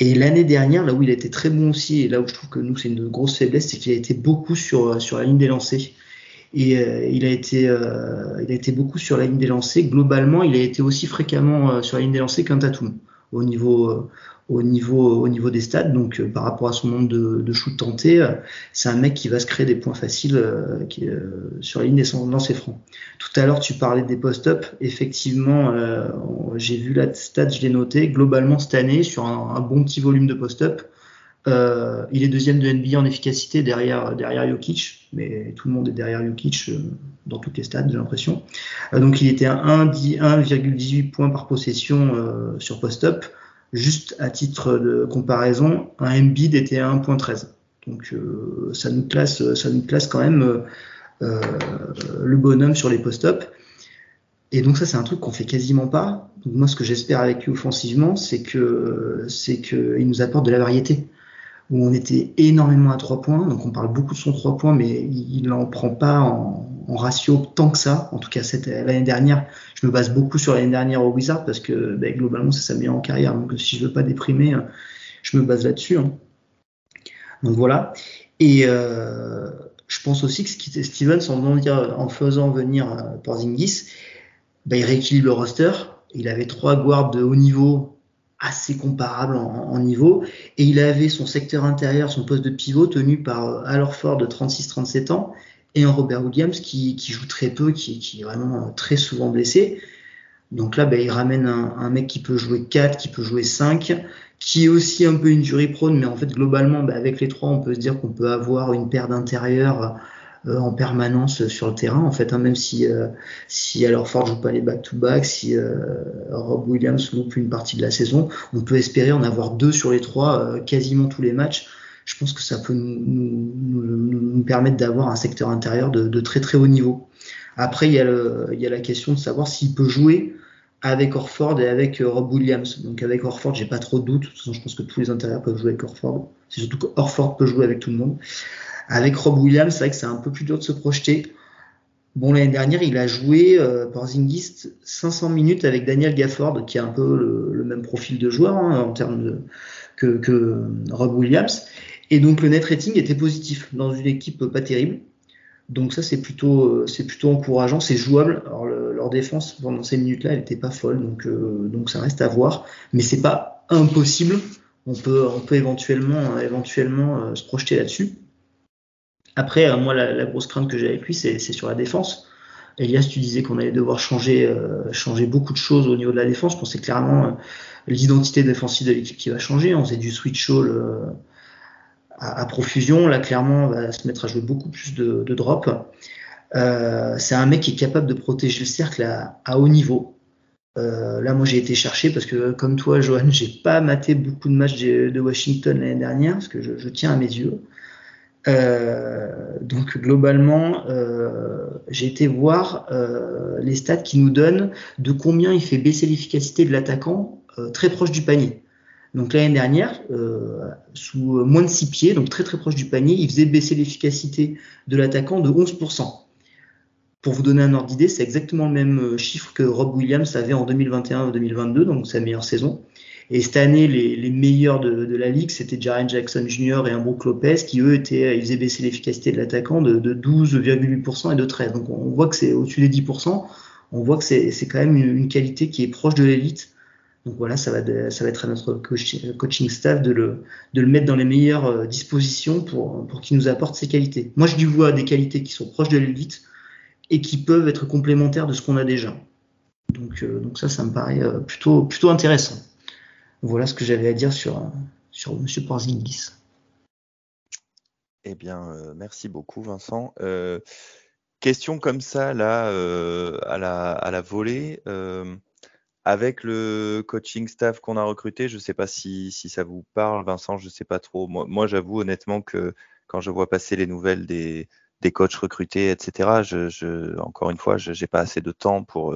Et l'année dernière, là où il a été très bon aussi, et là où je trouve que nous c'est une grosse faiblesse, c'est qu'il a été beaucoup sur, sur la ligne des lancers. Et euh, il a été, euh, il a été beaucoup sur la ligne des lancers. Globalement, il a été aussi fréquemment euh, sur la ligne des lancers qu'un Tatum au niveau, au niveau, au niveau des stades. Donc, par rapport à son nombre de, de shoots tentés, c'est un mec qui va se créer des points faciles sur la ligne des lancers francs. Tout à l'heure, tu parlais des post-up. Effectivement, j'ai vu la stat, je l'ai noté. Globalement, cette année, sur un, bon petit volume de post-up, euh, il est deuxième de NBA en efficacité derrière, derrière Jokic, mais tout le monde est derrière Jokic euh, dans toutes les stades, j'ai l'impression. Euh, donc il était à 1,18 points par possession euh, sur post-up. Juste à titre de comparaison, un Embiid était à 1,13. Donc ça nous classe, ça nous quand même le bonhomme sur les post-up. Et donc ça c'est un truc qu'on fait quasiment pas. Moi ce que j'espère avec lui offensivement, c'est que c'est que il nous apporte de la variété où on était énormément à trois points. Donc on parle beaucoup de son trois points, mais il n'en prend pas en, ratio tant que ça. En tout cas, l'année dernière, je me base beaucoup sur l'année dernière au Wizard parce que ben, globalement, c'est sa meilleure carrière. Donc si je veux pas déprimer, je me base là-dessus. Hein. Donc voilà. Et euh, je pense aussi que Stevens, en, en faisant venir euh, Porzingis, ben, il rééquilibre le roster. Il avait trois guards de haut niveau assez comparable en, niveau. Et il avait son secteur intérieur, son poste de pivot tenu par euh, Al Ford de 36-37 ans et un Robert Williams qui, joue très peu, qui, est vraiment très souvent blessé. Donc là, ben, il ramène un, un, mec qui peut jouer 4, qui peut jouer 5, qui est aussi un peu injury prone, mais en fait, globalement, ben, avec les trois, on peut se dire qu'on peut avoir une paire d'intérieur euh, en permanence sur le terrain en fait hein, même si euh, si alors Ford joue pas les back to back si euh, Rob Williams loupe une partie de la saison on peut espérer en avoir deux sur les trois quasiment tous les matchs je pense que ça peut nous, permettre d'avoir un secteur intérieur de, très très haut niveau après il y a la question de savoir s'il peut jouer avec Orford et avec Rob Williams. Donc avec Orford, j'ai pas trop de doutes. De toute façon, je pense que tous les intérieurs peuvent jouer avec Orford. C'est surtout qu'Orford peut jouer avec tout le monde. Avec Rob Williams, c'est vrai que c'est un peu plus dur de se projeter. Bon, l'année dernière, il a joué euh, Zingist 500 minutes avec Daniel Gafford, qui a un peu le, même profil de joueur hein, en termes de, que, que Rob Williams. Et donc le net rating était positif dans une équipe pas terrible. Donc ça c'est plutôt c'est plutôt encourageant, c'est jouable. Alors leur défense pendant ces minutes-là, elle n'était pas folle, donc euh, donc ça reste à voir. Mais c'est pas impossible. On peut on peut éventuellement éventuellement euh, se projeter là-dessus. Après, euh, moi, la, grosse crainte que j'ai avec lui, c'est sur la défense. Elias, tu disais qu'on allait devoir changer, euh, beaucoup de choses au niveau de la défense. Je pensais clairement euh, l'identité défensive de l'équipe qui va changer. On faisait du switch all à, profusion. Là, clairement, on va se mettre à jouer beaucoup plus de, de drop. c'est un mec qui est capable de protéger le cercle à, haut niveau. là, moi, j'ai été chercher parce que, comme toi, Johan, j'ai pas maté beaucoup de matchs de, Washington l'année dernière parce que je, tiens à mes yeux. Euh, donc globalement, euh, j'ai été voir euh, les stats qui nous donnent de combien il fait baisser l'efficacité de l'attaquant très proche du panier. Donc l'année dernière, sous moins de 6 pieds, donc très très proche du panier, il faisait baisser l'efficacité de l'attaquant de 11%. Pour vous donner un ordre d'idée, c'est exactement le même chiffre que Rob Williams avait en 2021-2022, donc sa meilleure saison. Et cette année, les, les meilleurs de, de, la ligue, c'était Jaren Jackson Jr. et un Brook Lopez, qui eux étaient, ils faisaient baisser l'efficacité de l'attaquant de, de 12,8% et de 13. Donc on voit que c'est au-dessus des 10%. On voit que c'est quand même une, une, qualité qui est proche de l'élite. Donc voilà, ça va, ça va être à notre coaching staff de le, de le mettre dans les meilleures euh, dispositions pour, pour qu'il nous apporte ses qualités. Moi, je lui vois des qualités qui sont proches de l'élite et qui peuvent être complémentaires de ce qu'on a déjà. Donc, euh, donc ça, ça me paraît euh, plutôt, plutôt intéressant. Voilà ce que j'avais à dire sur, sur M. Porzingis. Eh bien, euh, merci beaucoup, Vincent. Euh, question comme ça, là, euh, à, la, volée. avec le coaching staff qu'on a recruté, je ne sais pas si, ça vous parle, Vincent, je ne sais pas trop. Moi, j'avoue honnêtement que quand je vois passer les nouvelles des, des coachs recrutés, etc., je, je, encore une fois, je n'ai pas assez de temps pour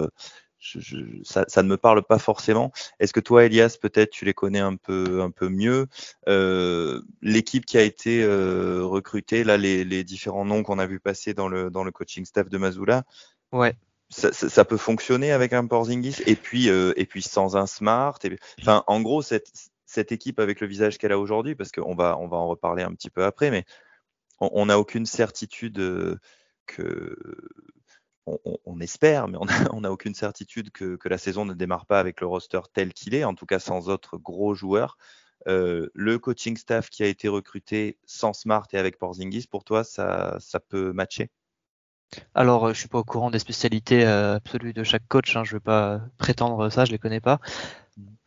je, ça, ça, ne me parle pas forcément. Est-ce que toi, Elias, peut-être tu les connais un peu, un peu mieux? Euh, L'équipe qui a été euh, recrutée, là, les, les, différents noms qu'on a vu passer dans le, dans le coaching staff de Mazula, ouais. Ça, ça, ça peut fonctionner avec un Porzingis? Et puis, euh, et puis sans un Smart? Et, enfin, en gros, cette, cette équipe avec le visage qu'elle a aujourd'hui, parce qu'on va, on va en reparler un petit peu après, mais on n'a aucune certitude que on, espère, mais on n'a <laughs> aucune certitude que, la saison ne démarre pas avec le roster tel qu'il est, en tout cas sans autres gros joueurs. Euh, le coaching staff qui a été recruté sans Smart et avec Porzingis, pour toi, ça, peut matcher? Alors, je suis pas au courant des spécialités euh, absolues de chaque coach. Hein, je ne vais pas prétendre ça, je les connais pas.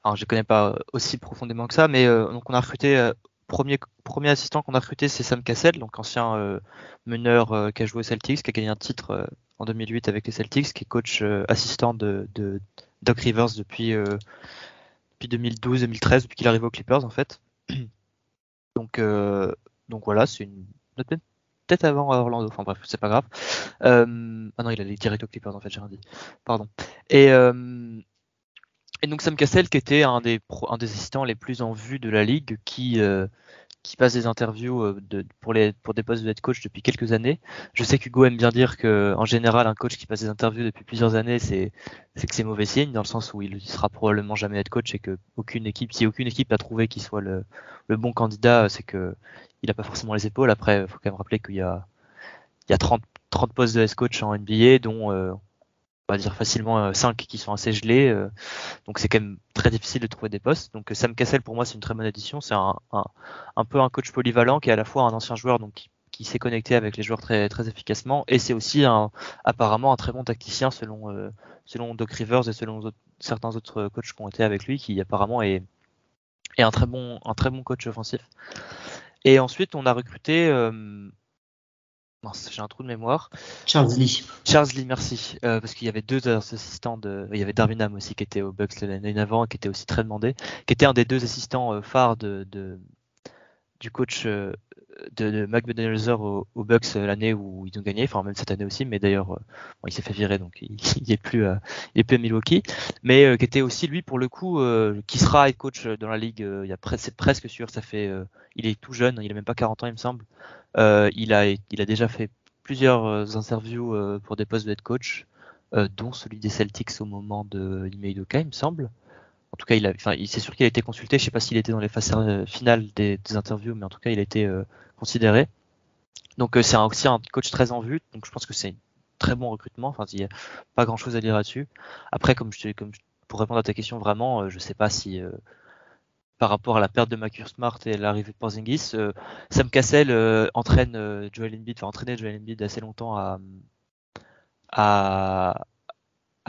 Enfin, je les connais pas aussi profondément que ça. Mais euh, donc, on a recruté premier premier assistant qu'on a recruté, c'est Sam Cassell, donc ancien meneur qui a joué au Celtics, qui a gagné un titre en 2008 avec les Celtics, qui est coach euh, assistant de, Doc Rivers depuis, euh, depuis 2012-2013, depuis qu'il arrive aux Clippers en fait. <clears throat> Donc, euh, donc voilà, c'est une peut-être avant Orlando, enfin bref, c'est pas grave. ah non, il allait direct aux Clippers en fait, j'ai rien dit. Pardon. Et, donc Sam Cassell, qui était un des assistants les plus en vue de la ligue, qui qui passe des interviews euh, de, pour, les, pour des postes de head coach depuis quelques années. Je sais qu'Hugo aime bien dire que en général, un coach qui passe des interviews depuis plusieurs années, c'est que c'est mauvais signe, dans le sens où il sera probablement jamais head coach et que aucune équipe, si aucune équipe a trouvé qu'il soit le, le, bon candidat, c'est que il n'a pas forcément les épaules. Après, il faut quand même rappeler qu'il y a, il y a 30, 30 postes de head coach en NBA, dont euh, on va dire facilement 5 euh, qui sont assez gelés. Euh, donc c'est quand même très difficile de trouver des postes. Donc Sam Cassell pour moi c'est une très bonne addition. C'est un, un, peu un coach polyvalent qui est à la fois un ancien joueur donc qui, s'est connecté avec les joueurs très très efficacement et c'est aussi un, apparemment un très bon tacticien selon euh, selon Doc Rivers et selon certains autres coachs qui ont été avec lui qui apparemment est, est un très bon un très bon coach offensif. Et ensuite on a recruté j'ai un trou de mémoire. Charles Lee. Charles Lee, merci. Euh, parce qu'il y avait deux assistants de. Il y avait Darwin Ham aussi qui était au Bucks l'année avant, qui était aussi très demandé, qui était un des deux assistants euh, phares de, du coach euh, de, de Mac au, au, Bucks l'année où ils ont gagné, enfin même cette année aussi, mais d'ailleurs il s'est fait virer donc il, <laughs> il est plus il est plus à Milwaukee, mais qui était aussi lui pour le coup qui sera head coach dans la ligue. il y a c'est presque sûr, ça fait il est tout jeune, il a même pas 40 ans il me semble. Euh, il, a, déjà fait plusieurs euh, interviews euh, pour des postes de head coach, dont celui des Celtics au moment de Ime il me semble. En tout cas, il enfin, c'est sûr qu'il a été consulté. Je sais pas s'il était dans les phases finales des, interviews, mais en tout cas, il a été considéré. Donc, c'est aussi un coach très en vue. Donc, je pense que c'est un très bon recrutement. Enfin, il n'y a pas grand chose à dire là-dessus. Après, comme je, comme pour répondre à ta question, vraiment, je sais pas si par rapport à la perte de Marcus Smart et l'arrivée de Porzingis. Euh, Sam Cassell euh, entraîne euh, Joel Embiid, enfin entraîné Joel Embiid assez longtemps à,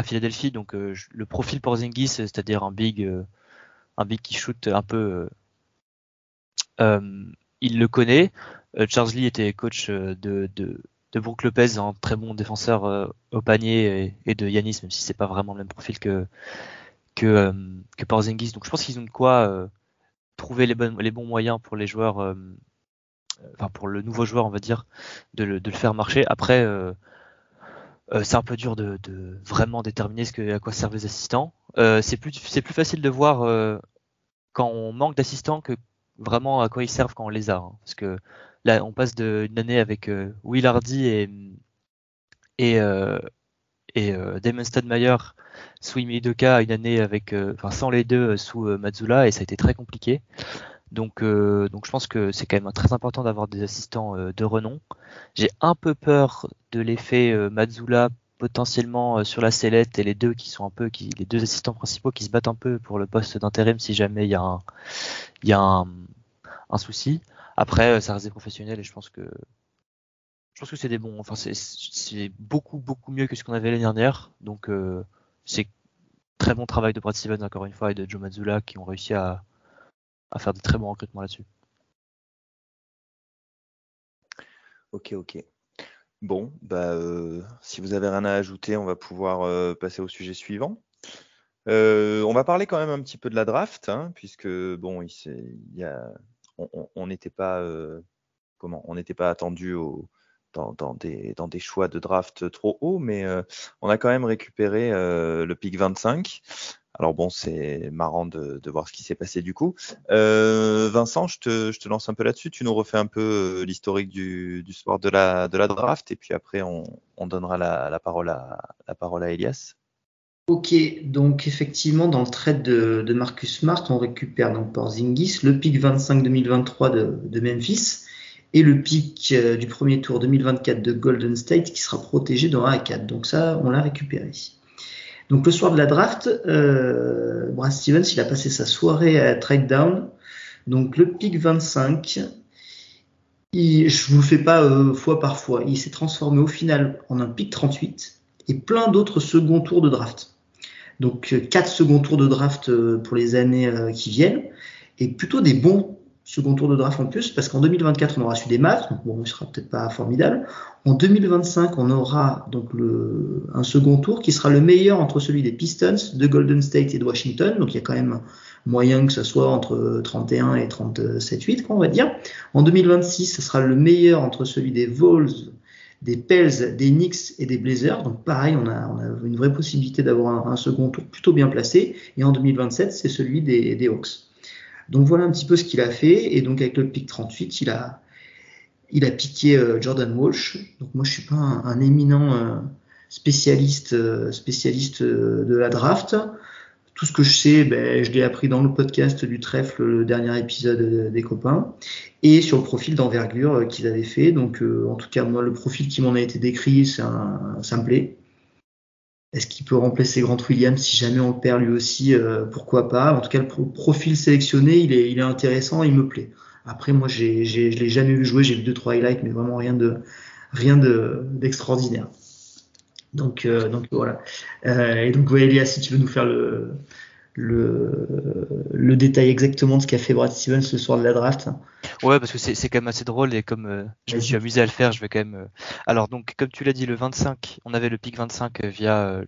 Philadelphie. Donc le profil Porzingis, c'est-à-dire un big, qui shoot un peu, il le connaît. Charles Lee était coach de, de, Lopez, un très bon défenseur au panier, et, de Yanis, même si c'est pas vraiment le même profil que que, que Porzingis. Donc je pense qu'ils ont de quoi trouver les, les bons moyens pour les joueurs, euh, enfin pour le nouveau joueur, on va dire, de le, faire marcher. Après, euh, euh, c'est un peu dur de, vraiment déterminer ce que, à quoi servent les assistants. c'est plus, plus facile de voir quand on manque d'assistants que vraiment à quoi ils servent quand on les a. Hein. Parce que là, on passe d'une année avec Will Hardy et, et euh, Damon Stadmeyer sous Imedoka une année avec, euh, enfin sans les deux euh, sous Mazzula et ça a été très compliqué. Donc, donc je pense que c'est quand même très important d'avoir des assistants de renom. J'ai un peu peur de l'effet Mazzula potentiellement sur la sellette et les deux qui sont un peu qui les deux assistants principaux qui se battent un peu pour le poste d'intérim si jamais il y a un y a un, un souci. Après ça reste des professionnels et je pense que je pense que c'est des bons. Enfin, c'est beaucoup beaucoup mieux que ce qu'on avait l'année dernière. Donc euh, c'est très bon travail de Brad Stevens encore une fois et de Joe Mazzulla qui ont réussi à, faire de très bons recrutements là-dessus. Ok, ok. Bon, bah, euh, si vous avez rien à ajouter, on va pouvoir euh, passer au sujet suivant. On va parler quand même un petit peu de la draft, hein, puisque bon, on n'était pas, comment, on n'était pas attendu au, dans, des, dans, des, choix de draft trop hauts, mais on a quand même récupéré le pick 25. Alors bon, c'est marrant de, de, voir ce qui s'est passé du coup. Euh, Vincent, je te, je te, lance un peu là-dessus. Tu nous refais un peu euh, l'historique du, du, sport de la, de la draft et puis après on, on donnera la, la, parole à, la parole à Elias. Ok, donc effectivement dans le trade de, Marcus Smart, on récupère donc par Zingis le pick 25 2023 de, de Memphis et le pick euh, du premier tour 2024 de Golden State qui sera protégé dans 1 à 4. Donc ça, on l'a récupéré. Donc le soir de la draft, euh, Brad Stevens, il a passé sa soirée à trade down. Donc le pick 25, il, je vous le fais pas euh, fois par fois, il s'est transformé au final en un pick 38 et plein d'autres second tours de draft. Donc quatre second tours de draft pour les années qui viennent et plutôt des bons second tour de draft en plus, parce qu'en 2024, on aura su des maths, donc bon, il sera peut-être pas formidable. En 2025, on aura donc un second tour qui sera le meilleur entre celui des Pistons, de Golden State et de Washington, donc il y a quand même moyen que ce soit entre 31 et 37-8, on va dire. En 2026, ce sera le meilleur entre celui des Vols, des Pels, des Knicks et des Blazers. Donc pareil, on a, une vraie possibilité d'avoir un, second tour plutôt bien placé. Et en 2027, c'est celui des Hawks. Donc voilà un petit peu ce qu'il a fait. Et donc avec le pick 38, il a, il a piqué euh, Jordan Walsh. Donc moi je suis pas un, éminent euh, spécialiste, euh, spécialiste de la draft. Tout ce que je sais, ben, je l'ai appris dans le podcast du trèfle, le dernier épisode des copains, et sur le profil d'envergure qu'ils avaient fait. Donc, en tout cas, moi, le profil qui m'en a été décrit, ça me plaît. Est-ce qu'il peut remplacer Grant Williams si jamais on le perd lui aussi euh, Pourquoi pas? En tout cas, le profil sélectionné, il est, intéressant, il me plaît. Après, moi, j'ai, j'ai, je l'ai jamais vu jouer. J'ai vu deux trois highlights, mais vraiment rien de rien de d'extraordinaire. Donc, euh, voilà. Euh, et donc, ouais, Elia, si tu veux nous faire le le, le détail exactement de ce qu'a fait Brad Stevens ce soir de la draft. Ouais, parce que c'est quand même assez drôle et comme euh, je me suis amusé à le faire, je vais quand même. Euh... Alors donc, comme tu l'as dit, le 25, on avait le pic 25 via, euh,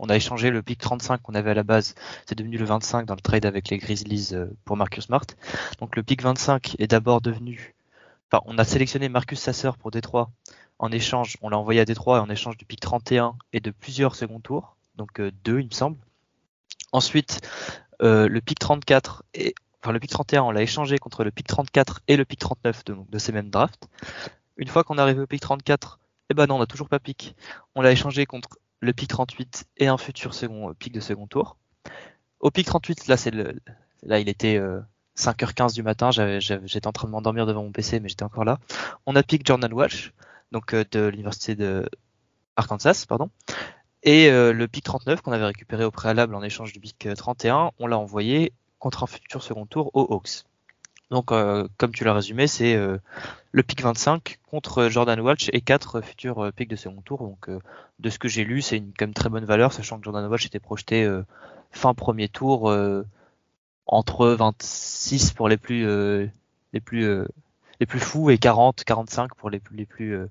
on a échangé le pic 35 qu'on avait à la base, c'est devenu le 25 dans le trade avec les Grizzlies pour Marcus Smart. Donc le pic 25 est d'abord devenu, enfin, on a sélectionné Marcus Sasser pour Détroit. En échange, on l'a envoyé à Détroit en échange du pic 31 et de plusieurs second tours, donc deux, il me semble. Ensuite, euh, le pic 34 et enfin le pic 31, on l'a échangé contre le pic 34 et le pic 39 de, ces mêmes drafts. Une fois qu'on est arrivé au pic 34, eh ben non, on n'a toujours pas pic. On l'a échangé contre le pic 38 et un futur second euh, pic de second tour. Au pic 38, là c'est là il était euh, 5h15 du matin, j'étais en train de m'endormir devant mon PC mais j'étais encore là. On a pic Jordan Walsh, donc euh, de l'université de Arkansas, pardon. Et euh, le pic 39 qu'on avait récupéré au préalable en échange du pic 31, on l'a envoyé contre un futur second tour aux Hawks. Donc, euh, comme tu l'as résumé, c'est euh, le pic 25 contre Jordan Walsh et quatre futurs pics de second tour. Donc, de ce que j'ai lu, c'est une quand même très bonne valeur, sachant que Jordan Walsh était projeté fin premier tour entre 26 pour les plus les plus les plus fous et 40 45 pour les plus les plus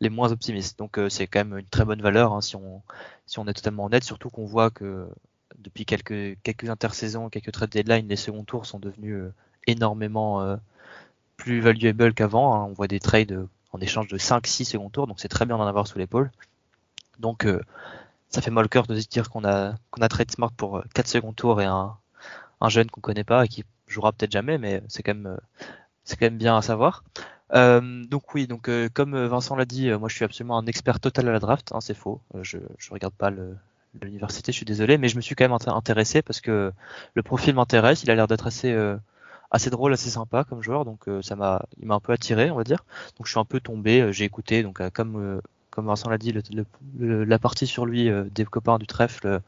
les moins optimistes. Donc euh, c'est quand même une très bonne valeur hein, si on si on est totalement honnête, surtout qu'on voit que depuis quelques quelques intersaisons, quelques trade deadline, les seconds tours sont devenus euh, énormément euh, plus valuable qu'avant. Hein. On voit des trades en échange de 5-6 seconds tours, donc c'est très bien d'en avoir sous l'épaule. Donc ça fait mal cœur de se dire qu'on a qu'on a trade smart pour 4 seconds tours et un, un jeune qu'on connaît pas et qui jouera peut-être jamais, mais c'est quand même c'est quand même bien à savoir. Euh, donc oui, donc euh, comme euh, Vincent l'a dit, moi je suis absolument un expert total à la draft. Hein, c'est faux. je je regarde pas l'université, je suis désolé, mais je me suis quand même intéressé parce que le profil m'intéresse. Il a l'air d'être assez assez drôle, assez sympa comme joueur, donc ça m'a il m'a un peu attiré, on va dire. Donc je suis un peu tombé. J'ai écouté donc comme comme Vincent l'a dit, le, la partie sur lui des copains du trèfle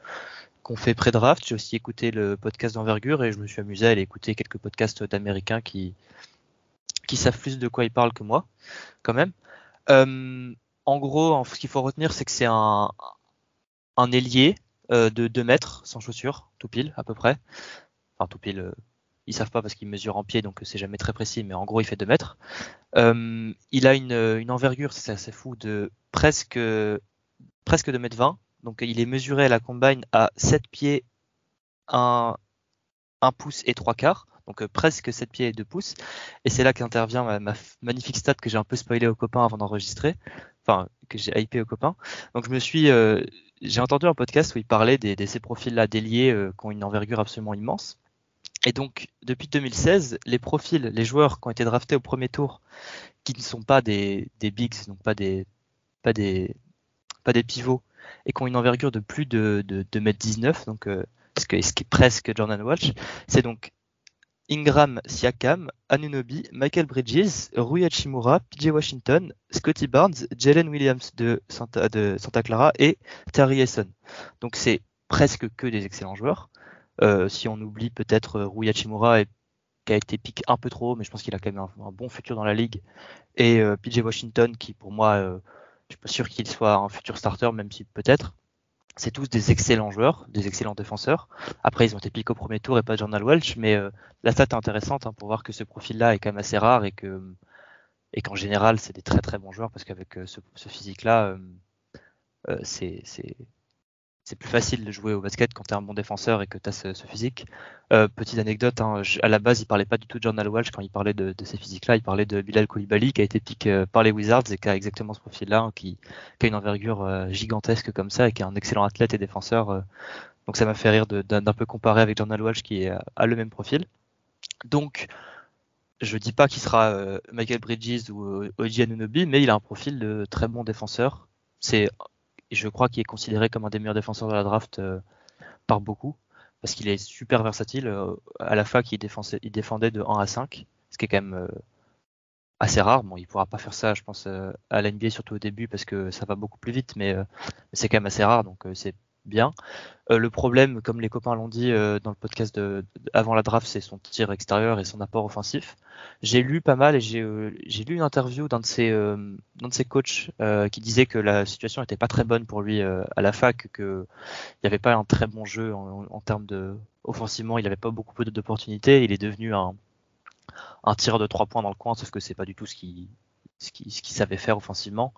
qu'on fait pré-draft. J'ai aussi écouté le podcast d'envergure et je me suis amusé à aller écouter quelques podcasts d'américains qui qui savent plus de quoi ils parlent que moi, quand même. Euh, en gros, ce qu'il faut retenir, c'est que c'est un, un ailier euh, de 2 mètres, sans chaussures, tout pile, à peu près. Enfin, tout pile. Euh, ils savent pas parce qu'il mesure en pied, donc c'est jamais très précis, mais en gros, il fait 2 mètres. Euh, il a une, une envergure, c'est assez fou, de presque, presque 2 mètres 20. Donc il est mesuré à la combine à 7 pieds, 1, 1 pouce et 3 quarts. Donc presque 7 pieds et 2 pouces. Et c'est là qu'intervient ma, ma, magnifique stat que j'ai un peu spoilé aux copains avant d'enregistrer. Enfin, que j'ai hypé aux copains. Donc je me suis, euh, j'ai entendu un podcast où il parlait de ces profils-là déliés euh, qui ont une envergure absolument immense. Et donc, depuis 2016, les profils, les joueurs qui ont été draftés au premier tour, qui ne sont pas des, des bigs, donc pas des, pas des, pas des pivots, et qui ont une envergure de plus de, de, de 2m19, donc euh, ce, ce qui est presque Jordan Walsh, c'est donc Ingram Siakam, Anunobi, Michael Bridges, Rui Hachimura, PJ Washington, Scotty Barnes, Jalen Williams de Santa, Clara et Terry Essen. Donc c'est presque que des excellents joueurs. Euh, si on oublie peut-être Rui Hachimura qui a été piqué un peu trop, mais je pense qu'il a quand même un, bon futur dans la ligue. Et euh, PJ Washington qui pour moi, euh, je suis pas sûr qu'il soit un futur starter, même si peut-être c'est tous des excellents joueurs, des excellents défenseurs. Après, ils ont été piqués au premier tour et pas Jordan Welch, mais euh, la stat est intéressante hein, pour voir que ce profil-là est quand même assez rare et que et qu'en général, c'est des très très bons joueurs parce qu'avec euh, ce, physique-là, euh, c'est c'est plus facile de jouer au basket quand tu es un bon défenseur et que tu as ce, physique. Euh, petite anecdote, hein, à la base, il parlait pas du tout de Jordan Walsh quand il parlait de, ces physiques-là. Il parlait de Bilal Koulibaly qui a été piqué euh, par les Wizards et qui a exactement ce profil-là, hein, qui, a une envergure euh, gigantesque comme ça et qui est un excellent athlète et défenseur. Donc ça m'a fait rire d'un peu comparer avec Jordan Walsh qui a le même profil. Donc je dis pas qu'il sera Michael Bridges ou Oji Anunobi, mais il a un profil de très bon défenseur. C'est je crois qu'il est considéré comme un des meilleurs défenseurs de la draft euh, par beaucoup, parce qu'il est super versatile. Euh, à la fac, il, défendait, de 1 à 5, ce qui est quand même euh, assez rare. Bon, il pourra pas faire ça, je pense, à l'NBA, surtout au début, parce que ça va beaucoup plus vite, mais c'est quand même assez rare, donc c'est Euh, le problème, comme les copains l'ont dit euh, dans le podcast avant la draft, c'est son tir extérieur et son apport offensif. J'ai lu pas mal et j'ai euh, lu une interview d'un de ses d'un coachs qui disait que la situation était pas très bonne pour lui à la fac, que il n'y avait pas un très bon jeu en, termes de offensivement, il n'avait pas beaucoup d'opportunités. Il est devenu un un tireur de trois points dans le coin, sauf que c'est pas du tout ce qu'il qu'il savait faire offensivement.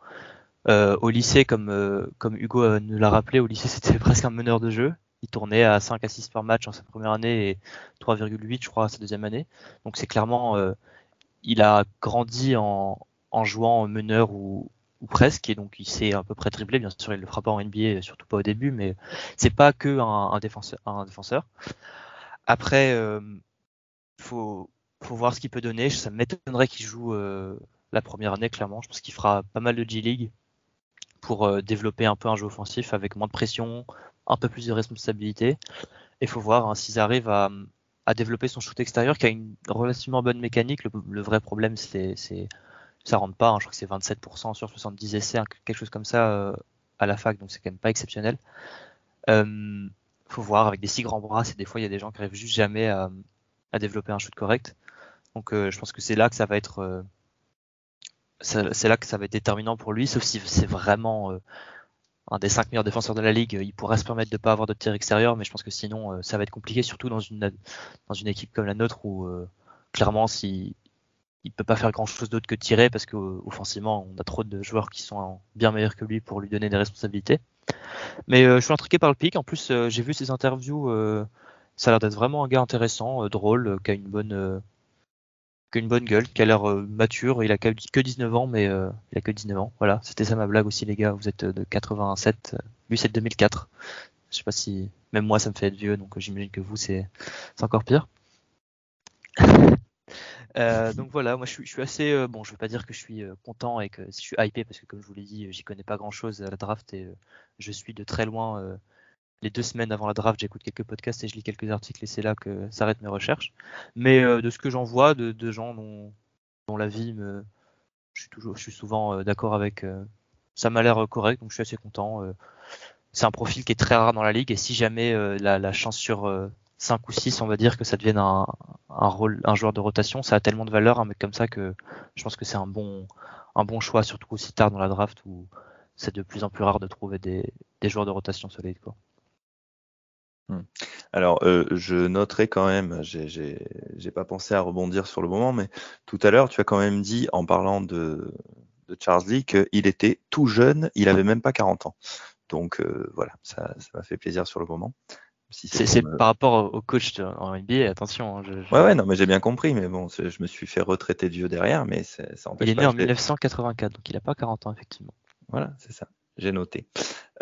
Euh, au lycée, comme, euh, comme Hugo euh, nous l'a rappelé, au lycée <laughs> c'était presque un meneur de jeu. Il tournait à 5 à 6 par match en sa première année et 3,8 je crois sa deuxième année. Donc c'est clairement, euh, il a grandi en, en jouant meneur ou, ou, presque et donc il sait à peu près dribbler. Bien sûr il le fera pas en NBA, surtout pas au début, mais c'est pas que un, un, défenseur, un défenseur. Après, euh, faut, faut voir ce qu'il peut donner. Ça m'étonnerait qu'il joue la première année clairement. Je pense qu'il fera pas mal de G League pour euh, développer un peu un jeu offensif avec moins de pression, un peu plus de responsabilité. Il faut voir hein, s'ils arrivent à, développer son shoot extérieur qui a une relativement bonne mécanique. Le, vrai problème, c'est ça rentre pas. Hein, je crois que c'est 27% sur 70 essais, quelque chose comme ça euh, à la fac, donc c'est quand même pas exceptionnel. Euh, faut voir avec des si grands bras, c'est des fois il y a des gens qui arrivent juste jamais à, développer un shoot correct. Donc euh, je pense que c'est là que ça va être c'est là que ça va être déterminant pour lui, sauf si c'est vraiment euh, un des cinq meilleurs défenseurs de la ligue, il pourrait se permettre de pas avoir de tir extérieur, mais je pense que sinon euh, ça va être compliqué, surtout dans une dans une équipe comme la nôtre où euh, clairement si il peut pas faire grand chose d'autre que tirer parce que offensivement on a trop de joueurs qui sont bien meilleurs que lui pour lui donner des responsabilités. Mais je suis intrigué par le pic. En plus j'ai vu ses interviews, ça a l'air d'être vraiment un gars intéressant, drôle, qui a une bonne une bonne gueule, qui a l'air euh, mature. Il a que 19 ans, mais euh, il a que 19 ans. Voilà, c'était ça ma blague aussi, les gars. Vous êtes de 87, lui c'est de 2004. Je sais pas si, même moi ça me fait être vieux, donc j'imagine que vous c'est encore pire. <laughs> Euh, donc voilà, moi je suis, assez euh, bon. Je vais pas dire que je suis euh, content et que je suis hypé parce que comme je vous l'ai dit, j'y connais pas grand chose à la draft et je suis de très loin les deux semaines avant la draft, j'écoute quelques podcasts et je lis quelques articles et c'est là que s'arrêtent mes recherches. Mais euh, de ce que j'en vois, de, gens dont, la vie me, je suis toujours, je suis souvent euh, d'accord avec. Euh, ça m'a l'air correct, donc je suis assez content. c'est un profil qui est très rare dans la ligue et si jamais la, chance sur 5 ou 6, on va dire que ça devienne un, un rôle, un joueur de rotation, ça a tellement de valeur un mec comme ça que je pense que c'est un bon, un bon choix, surtout aussi tard dans la draft où c'est de plus en plus rare de trouver des, des joueurs de rotation solides. Hmm. Alors, euh, je noterai quand même, j'ai pas pensé à rebondir sur le moment, mais tout à l'heure, tu as quand même dit, en parlant de, Charles Lee, qu'il était tout jeune, il avait même pas 40 ans. Donc euh, voilà, ça m'a fait plaisir sur le moment. c'est par rapport au coach en NBA, attention. Hein, ouais, ouais, non, mais j'ai bien compris, mais bon, je me suis fait retraiter de vieux derrière, mais ça empêche Il est né en 1984, donc il n'a pas 40 ans, effectivement. Voilà, c'est ça j'ai noté.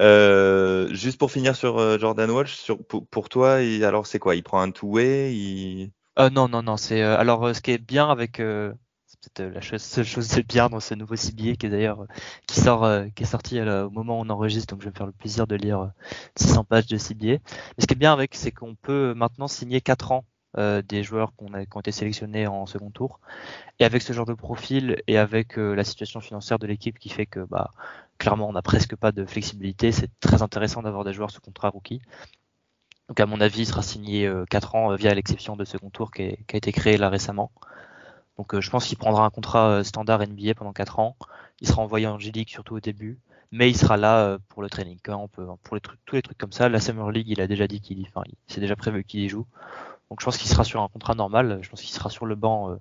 Euh, juste pour finir sur euh, Jordan Walsh, sur, pour, toi, alors c'est quoi? Il prend un two-way il... Euh, non, non, non. C'est alors ce qui est bien avec, c'est peut-être la seule chose de bien dans ce nouveau CBA qui est d'ailleurs qui sort, qui est sorti au moment où on enregistre. Donc je vais me faire le plaisir de lire 600 pages de CBA. Mais ce qui est bien avec, c'est qu'on peut maintenant signer 4 ans des joueurs qu'on a, qui ont été sélectionnés en second tour. Et avec ce genre de profil et avec la situation financière de l'équipe qui fait que bah, clairement, on n'a presque pas de flexibilité. C'est très intéressant d'avoir des joueurs sous contrat rookie. Donc, à mon avis, il sera signé 4 euh, ans euh, via l'exception de second tour qui, a été créé là récemment. Donc, euh, je pense qu'il prendra un contrat standard NBA pendant 4 ans. Il sera envoyé en G-League surtout au début, mais il sera là pour le training camp, pour les trucs, tous les trucs comme ça. La Summer League, il a déjà dit qu'il, enfin, c'est déjà prévu qu'il y joue. Donc, je pense qu'il sera sur un contrat normal. Je pense qu'il sera sur le banc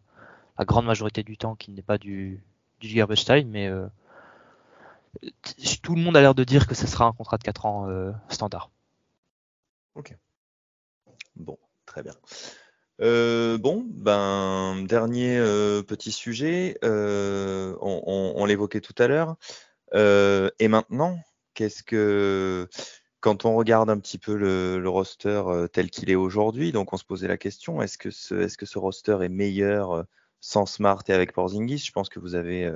la grande majorité du temps, qui n'est pas du, du garbage mais tout le monde a l'air de dire que ce sera un contrat de 4 ans euh, standard. Ok. Bon, très bien. Euh, bon, ben dernier euh, petit sujet, on, l'évoquait tout à l'heure. et maintenant, qu'est-ce que quand on regarde un petit peu le, roster tel qu'il est aujourd'hui, donc on se posait la question est-ce que ce, est-ce que ce roster est meilleur sans Smart et avec Porzingis? Je pense que vous avez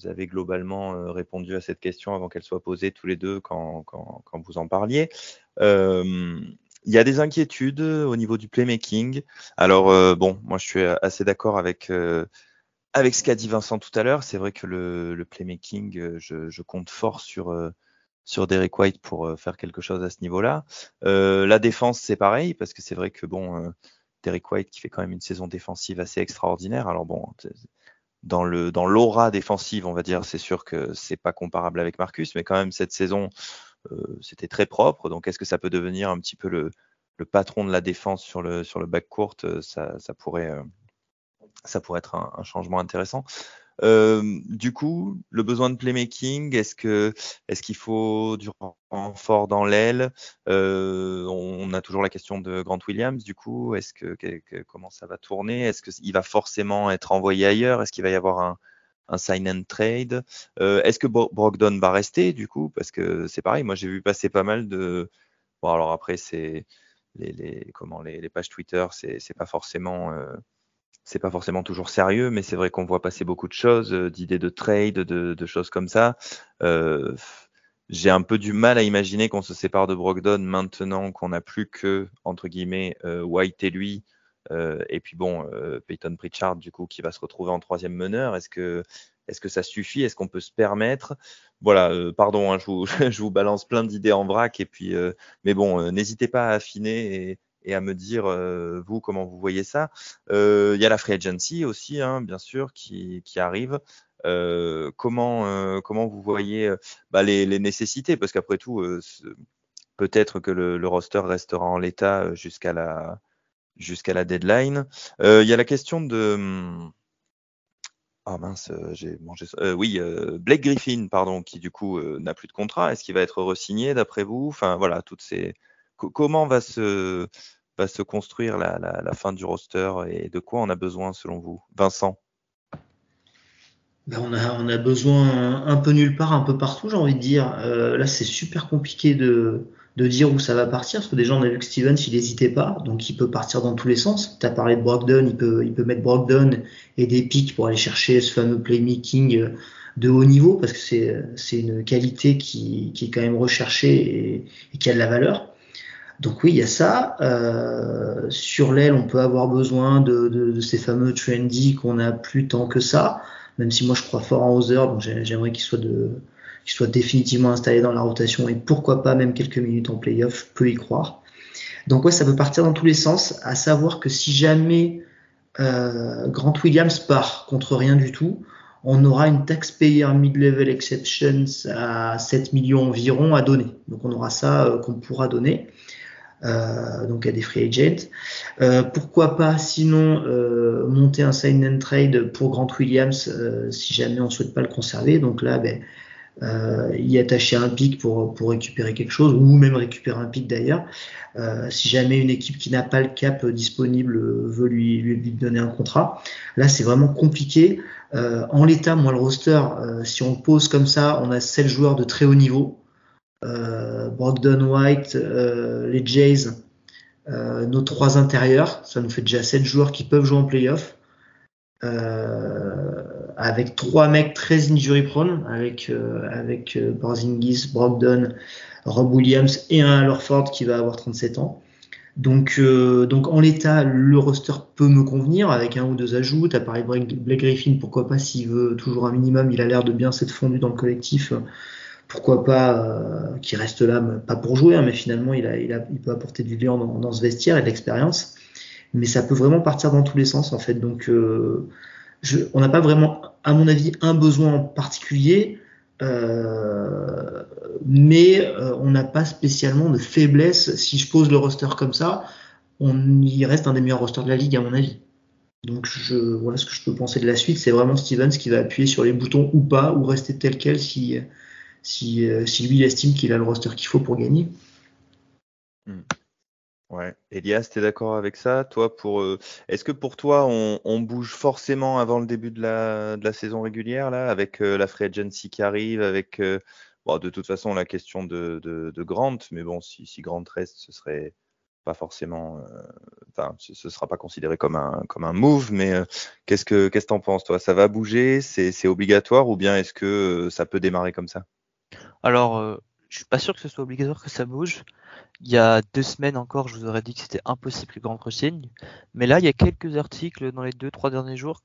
vous avez globalement euh, répondu à cette question avant qu'elle soit posée tous les deux quand, quand, quand vous en parliez. Euh, il y a des inquiétudes au niveau du playmaking. Alors euh, bon, moi je suis assez d'accord avec avec ce qu'a dit Vincent tout à l'heure. C'est vrai que le, le playmaking, je, je, compte fort sur sur Derek White pour faire quelque chose à ce niveau-là. la défense, c'est pareil parce que c'est vrai que bon, Derek White qui fait quand même une saison défensive assez extraordinaire. Alors bon, dans le dans l'aura défensive, on va dire, c'est sûr que c'est pas comparable avec Marcus, mais quand même cette saison, euh, c'était très propre. Donc, est-ce que ça peut devenir un petit peu le, le patron de la défense sur le sur le back court? Ça, ça pourrait euh, ça pourrait être un, un changement intéressant. Euh, du coup, le besoin de playmaking, est-ce que est-ce qu'il faut du renfort dans l'aile? Euh, On a toujours la question de Grant Williams. Du coup, est-ce que, comment ça va tourner? Est-ce qu'il va forcément être envoyé ailleurs? Est-ce qu'il va y avoir un, un sign and trade? Euh, Est-ce que Brogdon va rester du coup? Parce que c'est pareil. Moi, j'ai vu passer pas mal de. Bon, alors après, c'est les, les, comment les, les pages Twitter, c'est pas forcément c'est pas forcément toujours sérieux, mais c'est vrai qu'on voit passer beaucoup de choses, euh, d'idées de trade, de, choses comme ça. Euh, j'ai un peu du mal à imaginer qu'on se sépare de Brogdon maintenant qu'on n'a plus que entre guillemets euh, White et lui. et puis bon, Peyton Pritchard du coup qui va se retrouver en troisième meneur. Est-ce que est-ce que ça suffit? Est-ce qu'on peut se permettre? Voilà, pardon, hein, je, vous, <laughs> je, vous, balance plein d'idées en vrac et puis, mais bon, n'hésitez pas à affiner et, et à me dire euh, vous comment vous voyez ça. Euh, il y a la free agency aussi, hein, bien sûr, qui, qui arrive. Euh, comment comment vous voyez bah, les, les, nécessités? Parce qu'après tout, peut-être que le, le, roster restera en l'état jusqu'à la jusqu'à la deadline. Il y a la question de ah mince, j'ai mangé. Euh, oui, Blake Griffin, pardon, qui du coup n'a plus de contrat. Est-ce qu'il va être resigné d'après vous? Enfin voilà, toutes ces comment va se, va se construire la, fin du roster et de quoi on a besoin selon vous Vincent? Ben on, a, on a besoin un peu nulle part, un peu partout, j'ai envie de dire. Euh, là, c'est super compliqué de, dire où ça va partir, parce que déjà, on a vu que Stevens, il n'hésitait pas, donc il peut partir dans tous les sens. Tu as parlé de Brogdon, il peut, mettre Brogdon et des pics pour aller chercher ce fameux playmaking de haut niveau, parce que c'est une qualité qui, est quand même recherchée et qui a de la valeur. Donc oui, il y a ça. Euh, sur l'aile, on peut avoir besoin de, ces fameux trendy qu'on a plus tant que ça, même si moi je crois fort en Hauser, donc j'aimerais qu'il soit, soit définitivement installé dans la rotation et pourquoi pas même quelques minutes en playoff, je peux y croire. Donc ouais, ça peut partir dans tous les sens, à savoir que si jamais euh, Grant Williams part contre rien du tout, on aura une taxpayer mid-level exceptions à 7 millions environ à donner. Donc on aura ça euh, qu'on pourra donner. Euh, donc à des free agents. Euh, pourquoi pas sinon euh, monter un sign and trade pour Grant Williams euh, si jamais on souhaite pas le conserver. Donc là, ben, euh, y attacher un pic pour, pour récupérer quelque chose ou même récupérer un pic d'ailleurs. si jamais une équipe qui n'a pas le cap disponible veut lui, lui, donner un contrat, là c'est vraiment compliqué. en l'état, moi le roster, si on pose comme ça, on a 7 joueurs de très haut niveau euh, Brogdon White, euh, les Jays, euh, nos trois intérieurs. Ça nous fait déjà sept joueurs qui peuvent jouer en playoff. Euh, avec trois mecs très injury prone, avec euh, avec euh, Brogdon, Rob Williams et un Lorford qui va avoir 37 ans. Donc, euh, donc en l'état, le roster peut me convenir avec un ou deux ajouts. T'as parlé de Blake Griffin, pourquoi pas s'il veut toujours un minimum. Il a l'air de bien s'être fondu dans le collectif pourquoi pas euh, qu'il reste là, pas pour jouer, hein, mais finalement il, a, il, peut apporter du lien dans, ce vestiaire et de l'expérience. Mais ça peut vraiment partir dans tous les sens en fait. Donc euh, on n'a pas vraiment, à mon avis, un besoin en particulier, euh, mais on n'a pas spécialement de faiblesse. Si je pose le roster comme ça, on y reste un des meilleurs rosters de la ligue à mon avis. Donc voilà ce que je peux penser de la suite. C'est vraiment Stevens qui va appuyer sur les boutons ou pas, ou rester tel quel si si, euh, si lui il estime qu'il a le roster qu'il faut pour gagner. Hmm. Ouais. Elias, tu es d'accord avec ça? Toi, pour euh, est-ce que pour toi, on, bouge forcément avant le début de la, saison régulière là, avec euh, la free agency qui arrive, avec de toute façon la question de, Grant, mais bon, si, Grant reste, ce serait pas forcément, enfin, ce, ce sera pas considéré comme un comme un move, mais qu'est-ce que qu'est-ce que t'en penses toi? Ça va bouger? C'est obligatoire? Ou bien est-ce que ça peut démarrer comme ça? Alors, euh, je suis pas sûr que ce soit obligatoire que ça bouge. Il y a deux semaines encore, je vous aurais dit que c'était impossible que Grant re-signe. Mais là, il y a quelques articles dans les deux, trois derniers jours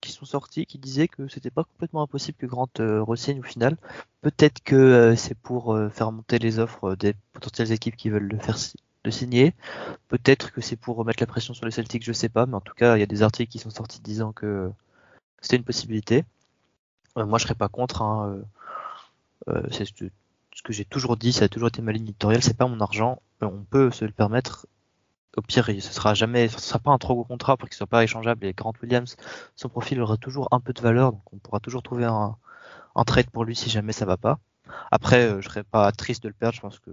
qui sont sortis qui disaient que c'était pas complètement impossible que Grant euh, re-signe au final. Peut-être que euh, c'est pour euh, faire monter les offres des potentielles équipes qui veulent le faire le signer. Peut-être que c'est pour remettre la pression sur les Celtics, je sais pas. Mais en tout cas, il y a des articles qui sont sortis disant que c'était une possibilité. Moi, je serais pas contre. Hein, c'est ce que j'ai toujours dit, ça a toujours été ma ligne éditoriale, c'est pas mon argent, euh, on peut se le permettre. Au pire, ce sera jamais, ce sera pas un trop gros contrat pour qu'il soit pas échangeable. Et Grant Williams, son profil aura toujours un peu de valeur, donc on pourra toujours trouver un, trade pour lui si jamais ça va pas. Après, euh, je serais pas triste de le perdre. Je pense que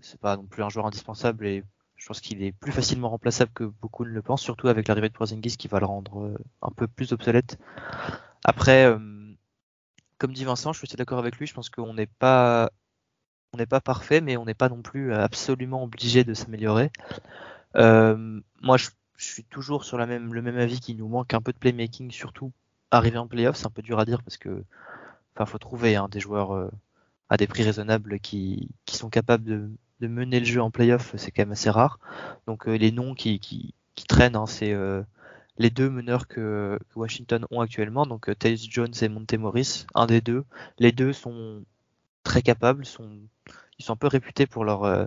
c'est pas non plus un joueur indispensable et je pense qu'il est plus facilement remplaçable que beaucoup ne le pensent, surtout avec l'arrivée de Porzingis qui va le rendre un peu plus obsolète. Après, comme dit Vincent, je suis assez d'accord avec lui. Je pense qu'on n'est pas, on n'est pas parfait, mais on n'est pas non plus absolument obligé de s'améliorer. Euh, moi, je, suis toujours sur même, le même avis qu'il nous manque un peu de playmaking, surtout arriver en playoff. C'est un peu dur à dire parce que, enfin, faut trouver hein, des joueurs euh, à des prix raisonnables qui, qui sont capables de, mener le jeu en playoff. C'est quand même assez rare. Donc, euh, les noms qui, qui, traînent, hein, c'est les deux meneurs que, Washington ont actuellement, donc euh, Taylor Jones et Monte Morris, un des deux. Les deux sont très capables, ils sont un peu réputés pour leur, euh,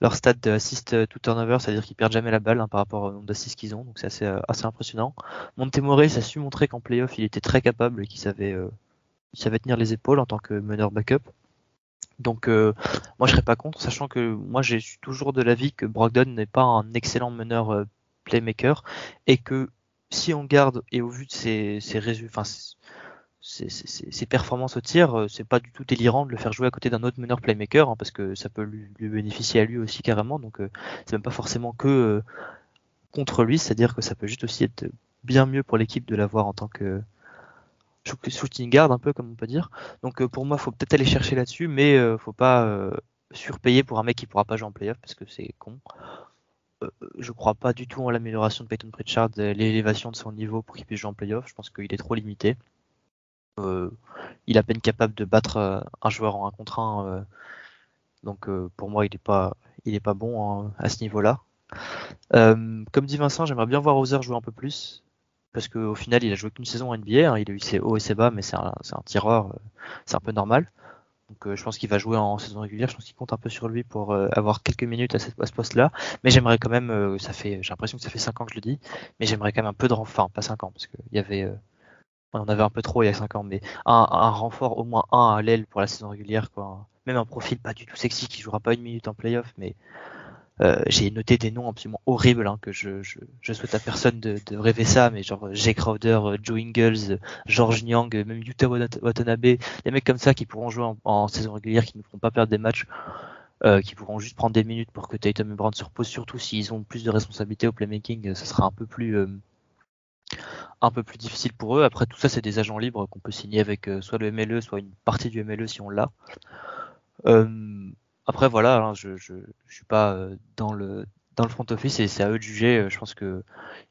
leur stade d'assist to turnover, c'est-à-dire qu'ils perdent jamais la balle hein, par rapport au nombre d'assists qu'ils ont, donc c'est assez, euh, assez impressionnant. Monte Morris a su montrer qu'en playoff il était très capable et qu'il savait, euh, savait tenir les épaules en tant que meneur backup. Donc euh, moi je serais pas contre, sachant que moi j'ai toujours de l'avis que Brogdon n'est pas un excellent meneur playmaker et que si on garde et au vu de ses, performances au tir, euh, c'est pas du tout délirant de le faire jouer à côté d'un autre meneur playmaker, hein, parce que ça peut lui, bénéficier à lui aussi carrément. Donc euh, c'est même pas forcément que euh, contre lui, c'est-à-dire que ça peut juste aussi être bien mieux pour l'équipe de l'avoir en tant que shooting guard, un peu comme on peut dire. Donc pour moi, faut peut-être aller chercher là-dessus, mais faut pas surpayer pour un mec qui pourra pas jouer en playoff parce que c'est con. Euh, je crois pas du tout en l'amélioration de Peyton Pritchard, l'élévation de son niveau pour qu'il puisse jouer en playoff. Je pense qu'il est trop limité. Euh, il est à peine capable de battre euh, un joueur en un contre un. Euh, donc pour moi, il est pas, il est pas bon hein, à ce niveau-là. comme dit Vincent, j'aimerais bien voir Hauser jouer un peu plus. Parce qu'au final, il a joué qu'une saison en NBA. Hein, il a eu ses hauts et ses bas, mais c'est un, un, tireur. c'est un peu normal. Donc euh, je pense qu'il va jouer en saison régulière. Je pense qu'il compte un peu sur lui pour euh, avoir quelques minutes à, cette, ce poste-là. Mais j'aimerais quand même, euh, ça fait, j'ai l'impression que ça fait 5 ans que je le dis, mais j'aimerais quand même un peu de renfort, enfin pas 5 ans, parce qu'il y avait on en avait un peu trop il y a 5 ans, mais un, un renfort au moins un à l'aile pour la saison régulière, quoi. Même un profil pas du tout sexy qui jouera pas une minute en playoff, mais euh, j'ai noté des noms absolument horribles hein, que je, je, je, souhaite à personne de, de, rêver ça, mais genre Jay Crowder, euh, Joe Ingles, euh, George Nyang, même Yuta Watanabe, des mecs comme ça qui pourront jouer en, saison régulière, qui ne feront pas perdre des matchs, euh, qui pourront juste prendre des minutes pour que Tatum et Brown se reposent, surtout s'ils ont plus de responsabilités au playmaking, ce sera un peu plus euh, un peu plus difficile pour eux. Après tout ça, c'est des agents libres qu'on peut signer avec soit le MLE, soit une partie du MLE si on l'a. Euh, après voilà, hein, je, je, je suis pas euh, dans le dans le front office et c'est à eux de juger. Euh, je pense que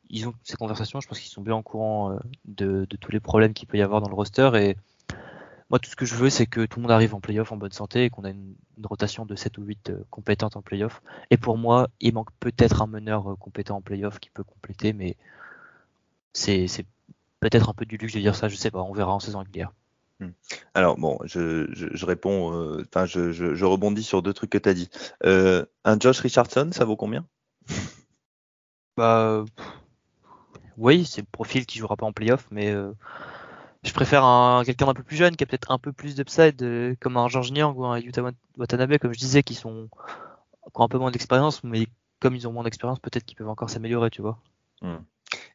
ils ont ces conversations. Je pense qu'ils sont bien au courant euh, de, tous les problèmes qu'il peut y avoir dans le roster et moi tout ce que je veux c'est que tout le monde arrive en playoff en bonne santé et qu'on a une, une, rotation de 7 ou 8 compétentes en playoff. Et pour moi, il manque peut-être un meneur compétent en playoff qui peut compléter, mais c'est peut-être un peu du luxe de dire ça. Je sais pas, on verra en saison régulière. Hmm. Alors bon, je, je, je réponds, enfin euh, je, je, rebondis sur deux trucs que tu as dit. Euh, un Josh Richardson, ça vaut combien? Bah oui, c'est le profil qui jouera pas en playoff, mais euh, je préfère un quelqu'un d'un peu plus jeune qui a peut-être un peu plus d'upside, comme un George Niang ou un Yuta Watanabe, comme je disais, qui sont qui ont un peu moins d'expérience, mais comme ils ont moins d'expérience, peut-être qu'ils peuvent encore s'améliorer, tu vois. Hmm.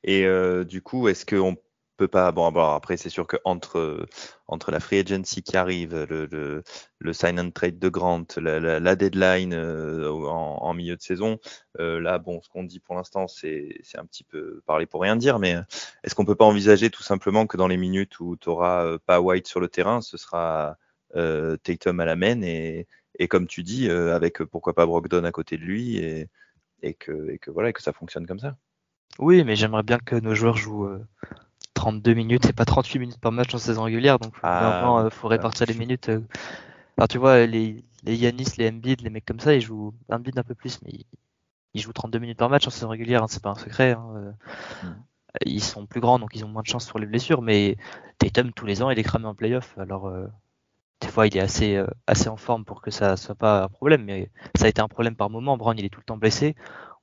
Et du coup, est-ce qu'on peut pas. Bon, bon après, c'est sûr que entre, entre la free agency qui arrive, le, le, sign and trade de Grant, la, deadline euh, en, milieu de saison, euh, là, bon, ce qu'on dit pour l'instant, c'est un petit peu parler pour rien dire, mais est-ce qu'on peut pas envisager tout simplement que dans les minutes où tu auras euh, pas White sur le terrain, ce sera euh, Tatum à la main et, et comme tu dis, euh, avec pourquoi pas Brogdon à côté de lui et, et, que, et que voilà, et que ça fonctionne comme ça. Oui, mais j'aimerais bien que nos joueurs jouent 32 minutes et pas 38 minutes par match en saison régulière, donc ah, vraiment, euh, faut répartir les minutes. Euh. Alors tu vois, les, les Yanis, les Embiid, les mecs comme ça, ils jouent Embiid un peu plus, mais ils, ils jouent 32 minutes par match en saison régulière, hein, c'est pas un secret. Hein. Mm. Ils sont plus grands, donc ils ont moins de chance sur les blessures, mais Tatum, tous les ans, il est cramé en playoff, alors euh, des fois, il est assez, euh, assez en forme pour que ça soit pas un problème, mais ça a été un problème par moment. Brown, il est tout le temps blessé.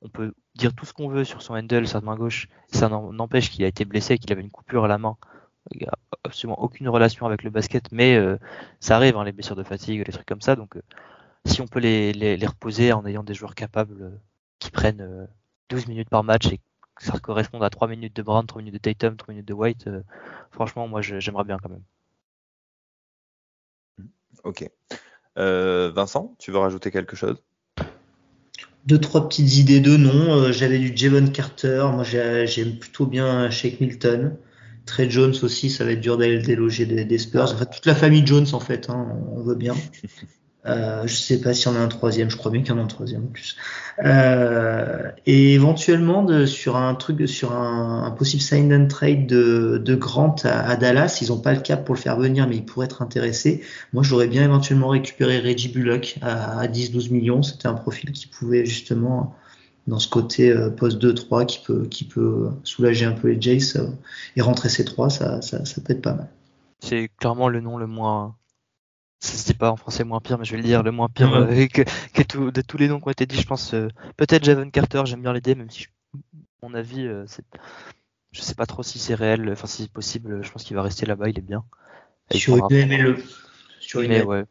On peut dire tout ce qu'on veut sur son handle, sa main gauche. Ça n'empêche qu'il a été blessé, qu'il avait une coupure à la main. Il n'y a absolument aucune relation avec le basket, mais euh, ça arrive, hein, les blessures de fatigue, les trucs comme ça. Donc, euh, si on peut les, les, reposer en ayant des joueurs capables euh, qui prennent 12 euh, minutes par match et que ça corresponde à 3 minutes de Brown, 3 minutes de Tatum, 3 minutes de White, franchement, moi, j'aimerais bien quand même. Ok. Vincent, tu veux rajouter quelque chose? Deux trois petites idées de noms. Euh, J'avais du Javon Carter. Moi, j'aime plutôt bien Shake Milton. Trey Jones aussi, ça va être dur d'aller le déloger des, Spurs. En fait, toute la famille Jones, en fait, hein, on veut bien. <laughs> Euh, je sais pas s'il y en a un troisième, je crois bien qu'il y en a un troisième en plus. Euh, et éventuellement sur un truc, sur un, possible sign and trade de, Grant à, Dallas, ils ont pas le cap pour le faire venir, mais ils pourraient être intéressés. Moi, j'aurais bien éventuellement récupéré Reggie Bullock à, à 10-12 millions. C'était un profil qui pouvait justement dans ce côté euh, poste 2-3 qui peut, soulager un peu les Jays euh, et rentrer ces trois, ça peut être pas mal. C'est clairement le nom le moins ça se dit pas en français moins pire, mais je vais le dire, le moins pire euh, que, que tout, de tous les noms qui ont été dits, je pense. Euh, Peut-être Javon Carter, j'aime bien l'idée, même si, je, mon avis, euh, je sais pas trop si c'est réel, enfin si c'est possible, je pense qu'il va rester là-bas, il est bien. Sur une MLE. Sur une ouais,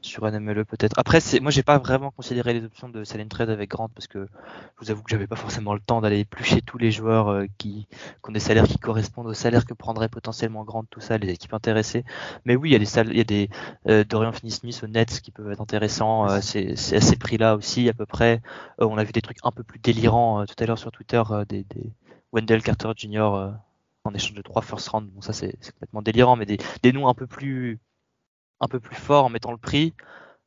sur un MLE peut-être. Après, c'est, moi, j'ai pas vraiment considéré les options de Selling Trade avec Grant parce que je vous avoue que j'avais pas forcément le temps d'aller éplucher tous les joueurs euh, qui, qui ont des salaires qui correspondent aux salaires que prendrait potentiellement Grant, tout ça, les équipes intéressées. Mais oui, il y a des salles, il y a des euh, Dorian Finney-Smith au Nets qui peuvent être intéressants. Euh, c'est, à ces prix-là aussi à peu près. On a vu des trucs un peu plus délirants tout à l'heure sur Twitter, des, des Wendell Carter Jr. en échange de trois first round. Bon, ça c'est, c'est complètement délirant, mais des, des noms un peu plus un peu plus fort en mettant le prix.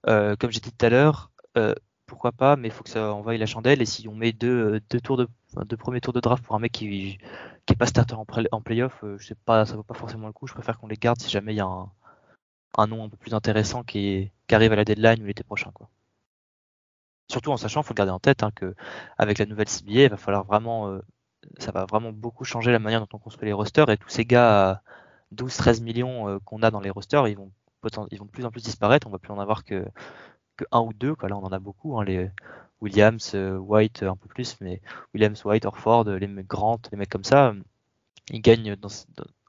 Euh, comme j'ai dit tout à l'heure, euh, pourquoi pas, mais il faut que ça envoie la chandelle. Et si on met deux, deux tours de, deux premiers tours de draft pour un mec qui, qui est pas starter en, en playoff, euh, je sais pas, ça vaut pas forcément le coup. Je préfère qu'on les garde si jamais il y a un, un nom un peu plus intéressant qui, arrive à la deadline ou l'été prochain, quoi. Surtout en sachant, faut le garder en tête, hein, que avec la nouvelle CBA, il va falloir vraiment, euh, ça va vraiment beaucoup changer la manière dont on construit les rosters et tous ces gars à 12-13 millions euh, qu'on a dans les rosters, ils vont ils vont de plus en plus disparaître. On va plus en avoir que, un ou deux. Là, on en a beaucoup. Hein, les Williams, euh, White, un peu plus, mais Williams, White, Orford, les mecs Grant, les mecs comme ça, ils gagnent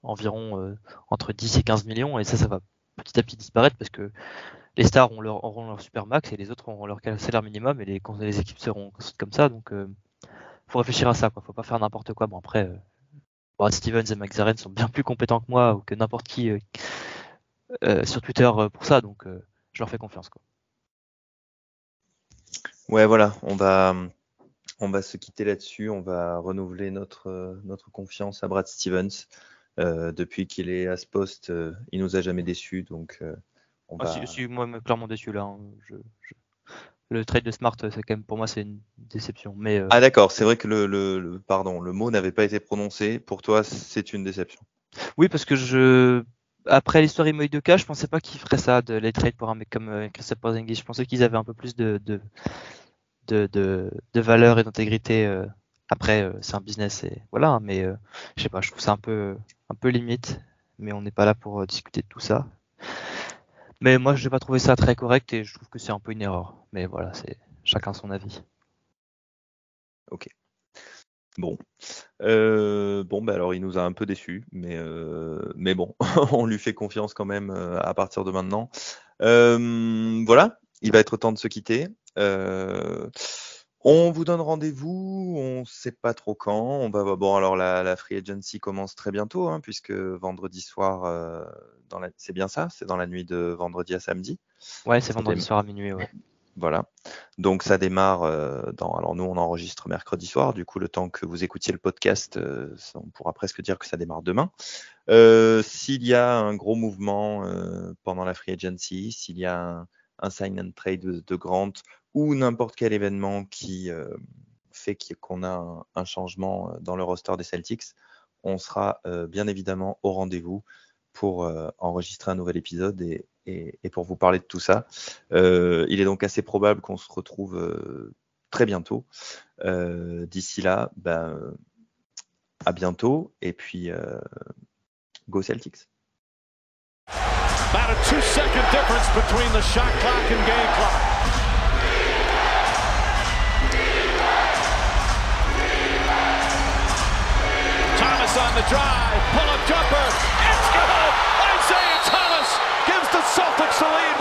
environ entre 10 et 15 millions, et ça, ça va petit à petit disparaître parce que les stars auront leur super max et les autres auront leur salaire minimum et les, les équipes seront comme ça. Donc, il faut réfléchir à ça. Quoi. Faut pas faire n'importe quoi. Bon, après, Brad Stevens et Max sont bien plus compétents que moi ou que n'importe qui sur Twitter pour ça. Donc, je leur fais confiance. Quoi. Ouais, voilà, on va, on va se quitter là-dessus. On va renouveler notre, notre confiance à Brad Stevens. Euh, depuis qu'il est à ce poste, euh, il nous a jamais déçus. Donc, euh, on ah, va... si, si, moi, clairement déçu là. Hein. Le trade de Smart, c'est quand même pour moi, c'est une déception. Mais ah d'accord, c'est vrai que le, le, pardon, le mot n'avait pas été prononcé. Pour toi, c'est une déception. Oui, parce que je après l'histoire Imoy de cas, je pensais pas qu'ils feraient ça, de les trades pour un mec comme euh, Christophe Porzingis. Je pensais qu'ils avaient un peu plus de, de, de, de, valeur et d'intégrité. Euh. Après, euh, c'est un business et voilà, mais je sais pas, je trouve ça un peu, un peu limite. Mais on n'est pas là pour discuter de tout ça. Mais moi, je n'ai pas trouvé ça très correct et je trouve que c'est un peu une erreur. Mais voilà, c'est chacun son avis. Ok. Bon, euh, bon, bah alors il nous a un peu déçus, mais, euh, mais bon, <laughs> on lui fait confiance quand même euh, à partir de maintenant. voilà, il va être temps de se quitter. on vous donne rendez-vous, on ne sait pas trop quand. On va bon alors la, free agency commence très bientôt, hein, puisque vendredi soir, c'est bien ça, c'est dans la nuit de vendredi à samedi. Ouais, c'est vendredi soir à minuit. Ouais. Voilà. Donc ça démarre euh, dans. Alors nous on enregistre mercredi soir. Du coup le temps que vous écoutiez le podcast, euh, on pourra presque dire que ça démarre demain. Euh, s'il y a un gros mouvement pendant la free agency, s'il y a un, sign and trade de, Grant ou n'importe quel événement qui fait qu'on a un, changement dans le roster des Celtics, on sera bien évidemment au rendez-vous pour enregistrer un nouvel épisode et, et, pour vous parler de tout ça. Euh, il est donc assez probable qu'on se retrouve euh, très bientôt. Euh, d'ici là, ben, à bientôt et puis go Celtics.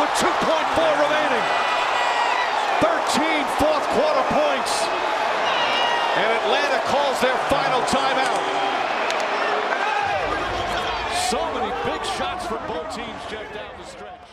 With 2.4 remaining. 13 fourth quarter points. And Atlanta calls their final timeout. So many big shots for both teams, Jeff, down the stretch.